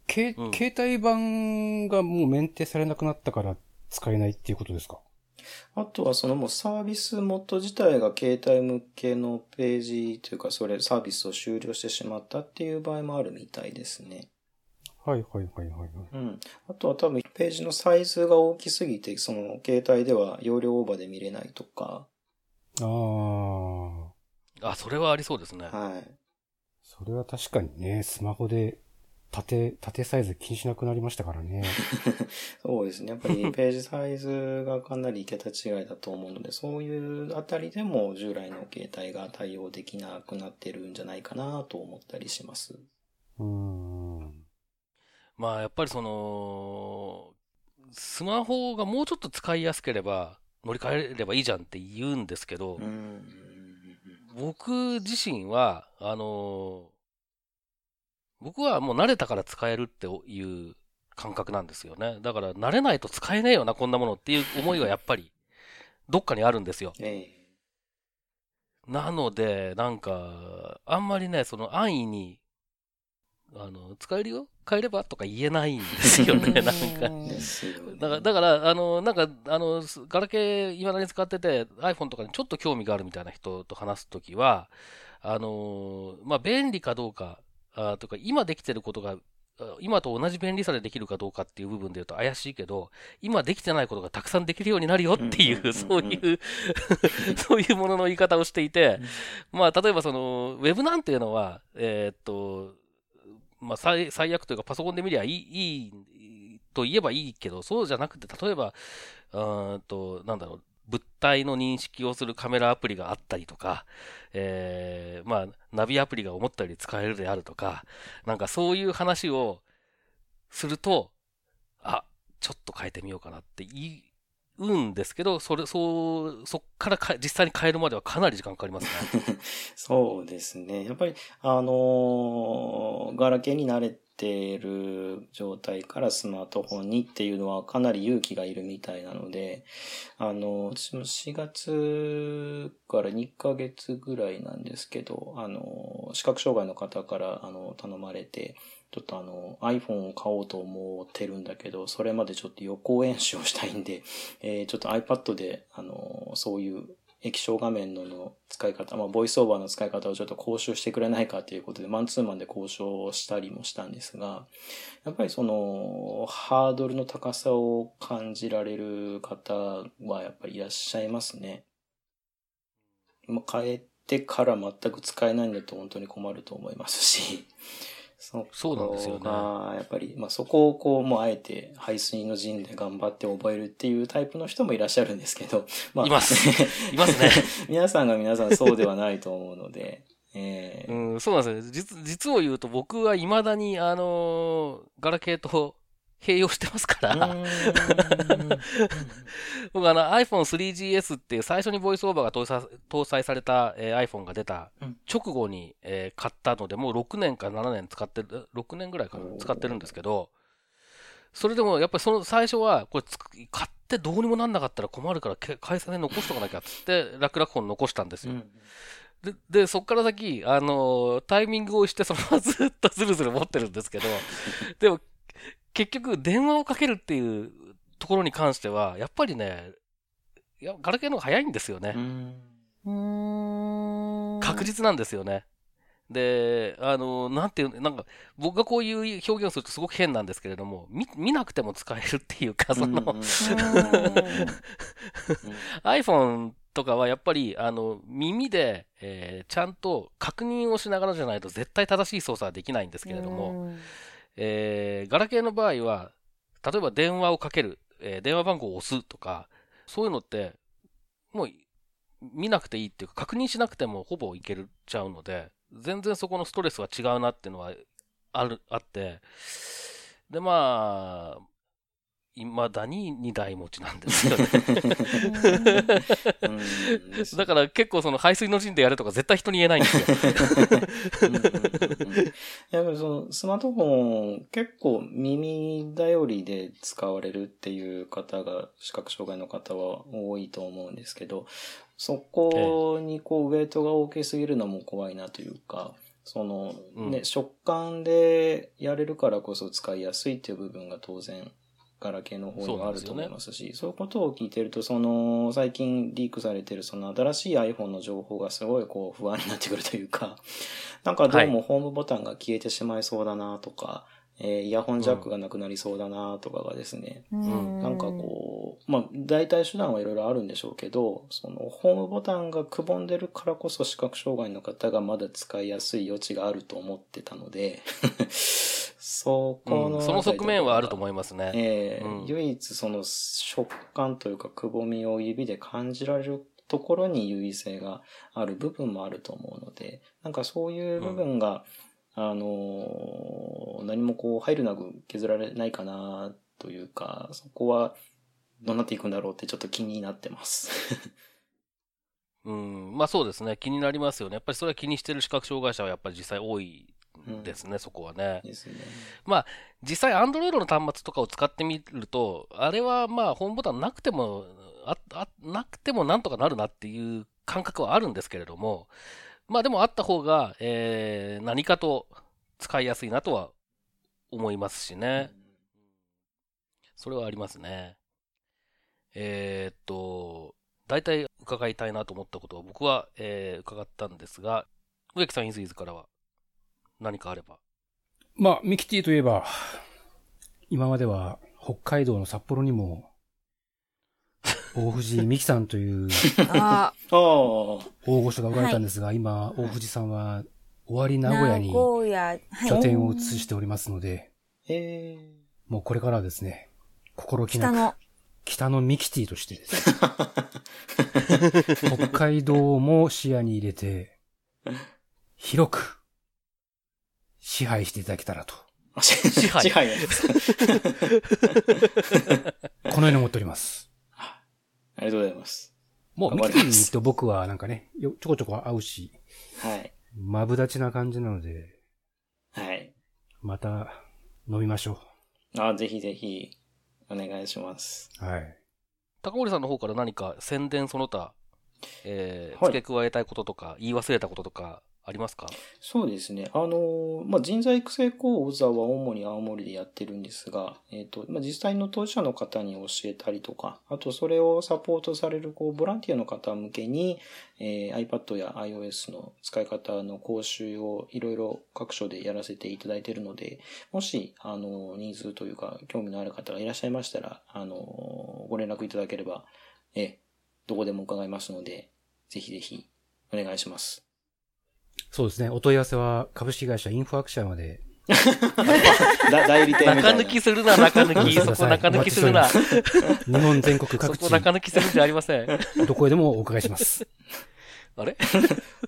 S4: け
S3: うん
S4: 携帯版がもうメンテされなくなったから使えないっていうことですか？
S1: あとはそのもうサービス元自体が携帯向けのページというかそれサービスを終了してしまったっていう場合もあるみたいですね。
S4: はいはいはいはいはい。
S1: うん。あとは多分ページのサイズが大きすぎてその携帯では容量オーバーで見れないとか。
S4: ああ。
S3: あ、それはありそうですね。
S1: はい。
S4: それは確かにね、スマホで縦、縦サイズ気にしなくなりましたからね。*laughs*
S1: そうですね。やっぱりページサイズがかなり桁違いだと思うので、そういうあたりでも従来の携帯が対応できなくなってるんじゃないかなと思ったりします。
S4: うーん。
S3: まあ、やっぱりその、スマホがもうちょっと使いやすければ、乗り換えればいいじゃんって言うんですけど、
S1: うん。
S3: 僕自身は、あの僕はもう慣れたから使えるっていう感覚なんですよね。だから慣れないと使えねえよな、こんなものっていう思いはやっぱり、*laughs* どっかにあるんですよ。
S1: ええ。
S3: なので、なんか、あんまりね、その安易に、あの、使えるよ。変えればとか言えないんですよね、*laughs* なんか。だから、だから、あの、なんか、あの、すガラケー未だに使ってて、iPhone とかにちょっと興味があるみたいな人と話すときは、あの、まあ、便利かどうか、あとか、今できてることが、あ今と同じ便利さでできるかどうかっていう部分で言うと怪しいけど、今できてないことがたくさんできるようになるよってい
S1: う
S3: そういう、*laughs* そういうものの言い方をしていて、まあ、例えばその、ウェブなんていうのは、えーっと、まあ、最悪というかパソコンで見りゃいい、いいと言えばいいけど、そうじゃなくて、例えば、うーんと、なんだろう、物体の認識をするカメラアプリがあったりとか、えー、まあ、ナビアプリが思ったより使えるであるとか、なんかそういう話をすると、あ、ちょっと変えてみようかなってうんですけど、それ、そう、そっからか実際に変えるまではかなり時間かかりますね。*laughs*
S1: そうですね。やっぱり、あのーガラケーに慣れてる状態からスマートフォンにっていうのはかなり勇気がいるみたいなので、あの、私も4月から2ヶ月ぐらいなんですけど、あの、視覚障害の方から、あの、頼まれて、ちょっとあの、iPhone を買おうと思ってるんだけど、それまでちょっと予行演習をしたいんで、*laughs* えーちょっと iPad で、あの、そういう液晶画面のの使い方、まあ、ボイスオーバーの使い方をちょっと講習してくれないかということで、マンツーマンで交渉をしたりもしたんですが、やっぱりその、ハードルの高さを感じられる方はやっぱりいらっしゃいますね。まあ、変えてから全く使えないんだと本当に困ると思いますし、そ
S3: そうなんですよね
S1: がやっぱり、まあ、そこをこう、もうあえて排水の陣で頑張って覚えるっていうタイプの人もいらっしゃるんですけど、*laughs* まあ、
S3: いますいますね。*laughs*
S1: 皆さんが皆さんそうではないと思うので、えー
S3: うん、そうなんですよ。実、実を言うと僕は未だに、あのーガラケーと併用してますから、*laughs* 僕あの iPhone3GS っていう最初にボイスオーバーが搭載された、えー iPhone が出た
S1: うん。
S3: 直後に、えー買ったので、もう6年か7年使ってる、6年ぐらいかな使ってるんですけど、それでもやっぱりその最初は、これつく買ってどうにもなんなかったら困るからけ会社で残しとかなきゃっつって、楽々本残したんですよ。で、で、そっから先、あのータイミングをしてそのままずっとずるずる持ってるんですけど、でも、結局、電話をかけるっていうところに関しては、やっぱりね、いや、ガラケーの方が早いんですよね。確実なんですよね。で、あの、なんていう、なんか、僕がこういう表現をするとすごく変なんですけれども、見、見なくても使えるっていうか、その、iPhone とかはやっぱり、あの、耳で、えーちゃんと確認をしながらじゃないと絶対正しい操作はできないんですけれども、えー、ガラケーの場合は、例えば電話をかける、えー電話番号を押すとか、そういうのって、もう見なくていいっていうか、確認しなくてもほぼいけるちゃうので、全然そこのストレスは違うなっていうのはある、あって、で、まあ、未だに2台持ちなんですよね。だから結構その排水の陣でやるとか絶対人に言えないんですよ。
S1: やっぱりそのスマートフォン結構耳頼りで使われるっていう方が視覚障害の方は多いと思うんですけどそこにこうウェイトが大きすぎるのも怖いなというかそのね、
S3: うん。
S1: 食感でやれるからこそ使いやすいっていう部分が当然ガラケーの方にはあると思いますし、そういうことを聞いてると、その、最近リークされてるその新しい iPhone の情報がすごいこう不安になってくるというか、なんかどうもホームボタンが消えてしまいそうだなとか、えーイヤホンジャックがなくなりそうだなとかがですね、
S5: うん。
S1: なんかこう、まあ、代替手段はいろいろあるんでしょうけど、その、ホームボタンがくぼんでるからこそ視覚障害の方がまだ使いやすい余地があると思ってたので、*laughs* そこの、
S3: うん。その側面はあると思いますね。
S1: ええ
S3: うん。
S1: 唯一その食感というかくぼみを指で感じられるところに優位性がある部分もあると思うので、なんかそういう部分が、あの、何もこう入るなく削られないかなというか、そこはどうなっていくんだろうってちょっと気になってます。
S3: うん、まあそうですね。気になりますよね。やっぱりそれは気にしてる視覚障害者はやっぱり実際多いですね、そこはね。
S1: ですね。
S3: 実際 Android の端末とかを使ってみると、あれはまあホームボタンなくても、あ、あ、なくてもなんとかなるなっていう感覚はあるんですけれども、まあでもあった方が、えー、何かと使いやすいなとは思いますしね。それはありますね。えーっと、大体伺いたいなと思ったことを僕は、えー伺ったんですが、植木さん、イズイズからは何かあれば。
S4: まあ、ミキティといえば、今までは北海道の札幌にも、大藤美希さんという *laughs*
S5: あ
S4: 大御所がおられたんですが、今、大藤さんは終わり名古屋に拠点を移しておりますので、
S1: ええ
S4: もうこれからはですね、心気なく、
S5: 北の、
S4: 北のミキティとしてですね、*laughs* 北海道も視野に入れて、広く支配していただけたらと、
S1: あ支
S3: 配。
S1: 支配。*laughs*
S4: このように思っております。
S1: ありがとうございます。
S4: もうミキティと僕はなんかね、よちょこちょこ会うし、
S1: はい。
S4: マブダチな感じなので、
S1: はい。
S4: また飲みましょ
S1: あぜひぜひ、お願いします。
S4: う。はい。
S3: 高森さんの方から何か宣伝その他、えー
S1: はい
S3: 付け加えたいこととか、言い忘れたこととかありますか？
S1: そうですね。あの、まあ、人材育成講座は主に青森でやってるんですが、えっ、と、まあ、実際の当事者の方に教えたりとか、あとそれをサポートされる、こう、ボランティアの方向けに、えー iPad や iOS の使い方の講習をいろいろ各所でやらせていただいているので、もし、あの、ニーズというか、興味のある方がいらっしゃいましたら、あの、ご連絡いただければ、えーどこでも伺いますので、ぜひぜひ、お願いします。
S4: そうですね。お問い合わせは株式会社インフォアクションまで。*laughs*
S1: だ代理店みたいな。
S3: 中抜きするな、中抜き。*laughs*
S4: そ
S3: こ中抜きするな。
S4: 日本全国
S3: そ
S4: 各地、
S3: こ中抜きするんじゃありません。
S4: どこへでもお伺いします。*laughs*
S3: あれ？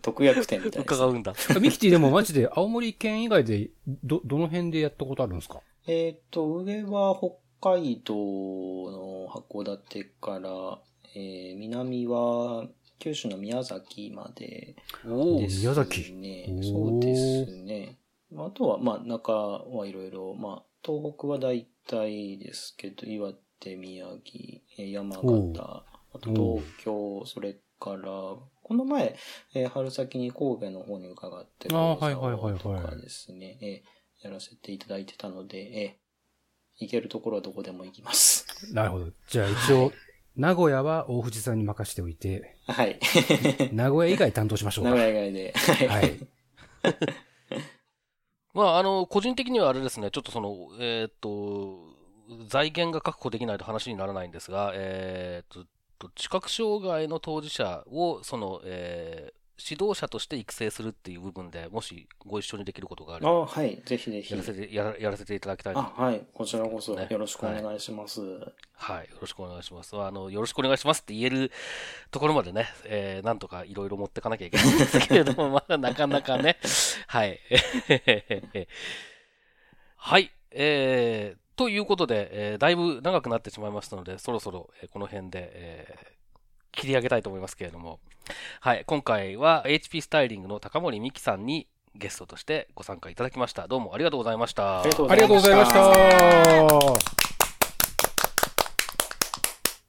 S1: 特約店みたいな。
S3: 伺うんだ。
S4: ミキティでもマジで青森県以外で、ど、どの辺でやったことあるんですか？
S1: えっ、と、上は北海道の函館から、えー南は九州の宮崎まで
S3: お
S1: です、ね。
S4: 宮崎
S1: そうですね。あとは、まあ、中はいろいろ、まあ、東北は大体ですけど、岩手、宮城、えー山形、あと東京、それから、この前、えー春先に神戸の方に伺って、
S4: あーはいはいはいはい
S1: とかですね、えーやらせていただいてたので、えー行けるところはどこでも行きます。
S4: なるほど。じゃあ一応、名古屋は大藤さんに任せておいて、
S1: はい。
S4: 名古屋以外担当しましょうか。
S1: 名古屋以外で。はい。
S4: はい。
S3: まあ、あの、個人的にはあれですね、ちょっとその、えーっと、財源が確保できないと話にならないんですが、えーっと、視覚障害の当事者を、その、えー指導者として育成するっていう部分で、もしご一緒にできることがあれば、
S1: あはい。ぜひぜひ
S3: やら。せて、やらやらせていただきたい
S1: あ、はい。こちらこそ
S3: ね
S1: よろしくお願いします。
S3: はい。よろしくお願いします。あの、よろしくお願いしますって言えるところまでね、えー、なんとかいろいろ持ってかなきゃいけないんですけれども、*laughs* まあ、なかなかね。*laughs* はい。*laughs* はい。えー、ということで、えー、だいぶ長くなってしまいましたので、そろそろ、えーこの辺で、えー切り上げたいと思いますけれども、はい。今回は HP スタイリングの高森美希さんにゲストとしてご参加いただきました。どうもありがとうございました。
S1: ありがとう
S4: ありがとうございました。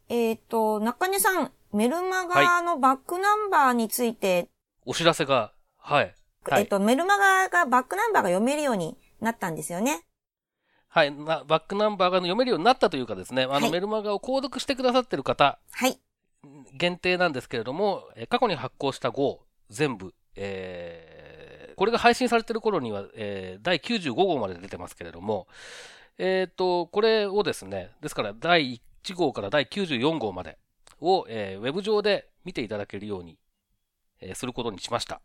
S5: えっ、と、中根さん、メルマガのバックナンバーについて、
S3: お知らせが、はい。はい
S5: えっ、と、メルマガがバックナンバーが読めるようになったんですよね。
S3: はい。なバックナンバーが読めるようになったというかですね、あの、
S5: はい
S3: メルマガを購読してくださってる方、
S5: はい。
S3: 限定なんですけれども、えー過去に発行した号、全部、えーこれが配信されてる頃には、えー第95号まで出てますけれども、えっ、と、これをですね、ですから第1号から第94号までを、えーウェブ上で見ていただけるように、えーすることにしました。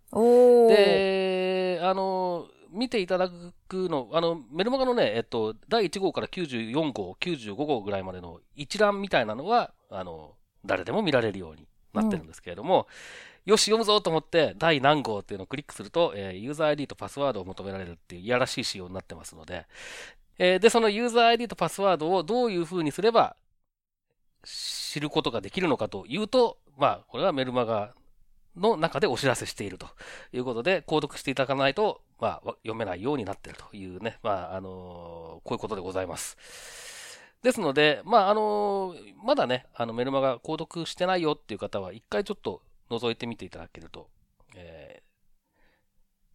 S3: で、あの、見ていただくの、あの、メルマガのね、えっと、第1号から94号、95号ぐらいまでの一覧みたいなのは、あの、誰でも見られるようになってるんですけれども、よし、読むぞと思って、第何号っていうのをクリックすると、えーユーザー ID とパスワードを求められるっていういやらしい仕様になってますので、えーで、そのユーザー ID とパスワードをどういう風にすれば知ることができるのかというと、まあ、これはメルマガの中でお知らせしているということで、購読していただかないと、まあ、読めないようになっているというね、まあ、あのーこういうことでございます。ですので、まあ、あのーまだね、あの、メルマガ購読してないよっていう方は、一回ちょっと覗いてみていただけると、えー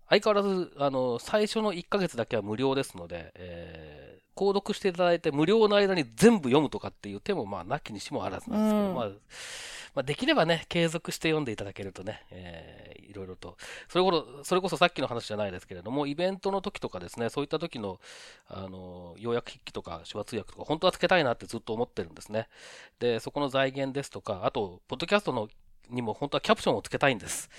S3: 相変わらず、あの、最初の1ヶ月だけは無料ですので、えー購読していただいて無料の間に全部読むとかっていう手も、まあ、なきにしもあらずなんですけど、
S5: うん。
S3: まあ、まあ、できればね、継続して読んでいただけるとね、えーいろいろと、それこそ、それこそさっきの話じゃないですけれども、イベントの時とかですね、そういった時の、あの、要約筆記とか手話通訳とか、本当はつけたいなってずっと思ってるんですね。で、そこの財源ですとか、あと、ポッドキャストのにも本当はキャプションをつけたいんです。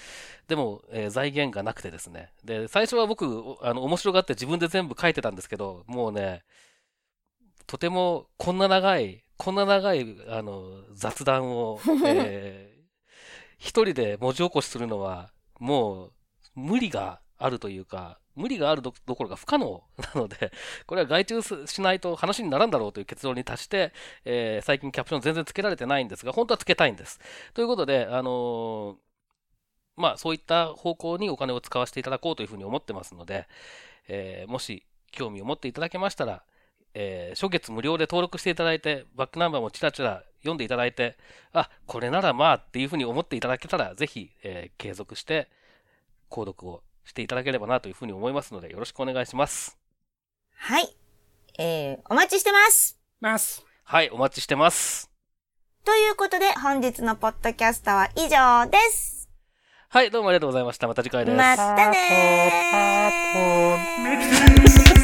S3: でも、えー財源がなくてですね。で、最初は僕、あの、面白がって自分で全部書いてたんですけど、もうね、とてもこんな長い、こんな長い、あの、雑談を、えー一人で文字起こしするのは、もう、無理があるというか、無理があるどころか不可能 *laughs* なので、これは外注しないと話にならんだろうという結論に達して、えー最近キャプション全然つけられてないんですが、本当はつけたいんです。ということで、あのーまあ、そういった方向にお金を使わせていただこうというふうに思ってますので、えーもし興味を持っていただけましたら、えー初月無料で登録していただいて、バックナンバーもちらちら読んでいただいて、あ、これならまあっていうふうに思っていただけたら、ぜひ、えー継続して、購読をしていただければなというふうに思いますので、よろしくお願いします。
S5: はい。えー、お待ちしてます。
S4: ます。
S3: はい、お待ちしてます。
S5: ということで、本日のポッドキャストは以上です。
S3: はい、どうもありがとうございました。また次回です。
S5: またねー。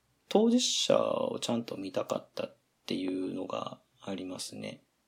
S1: 当事者をちゃんと見たかったっていうのがありますね。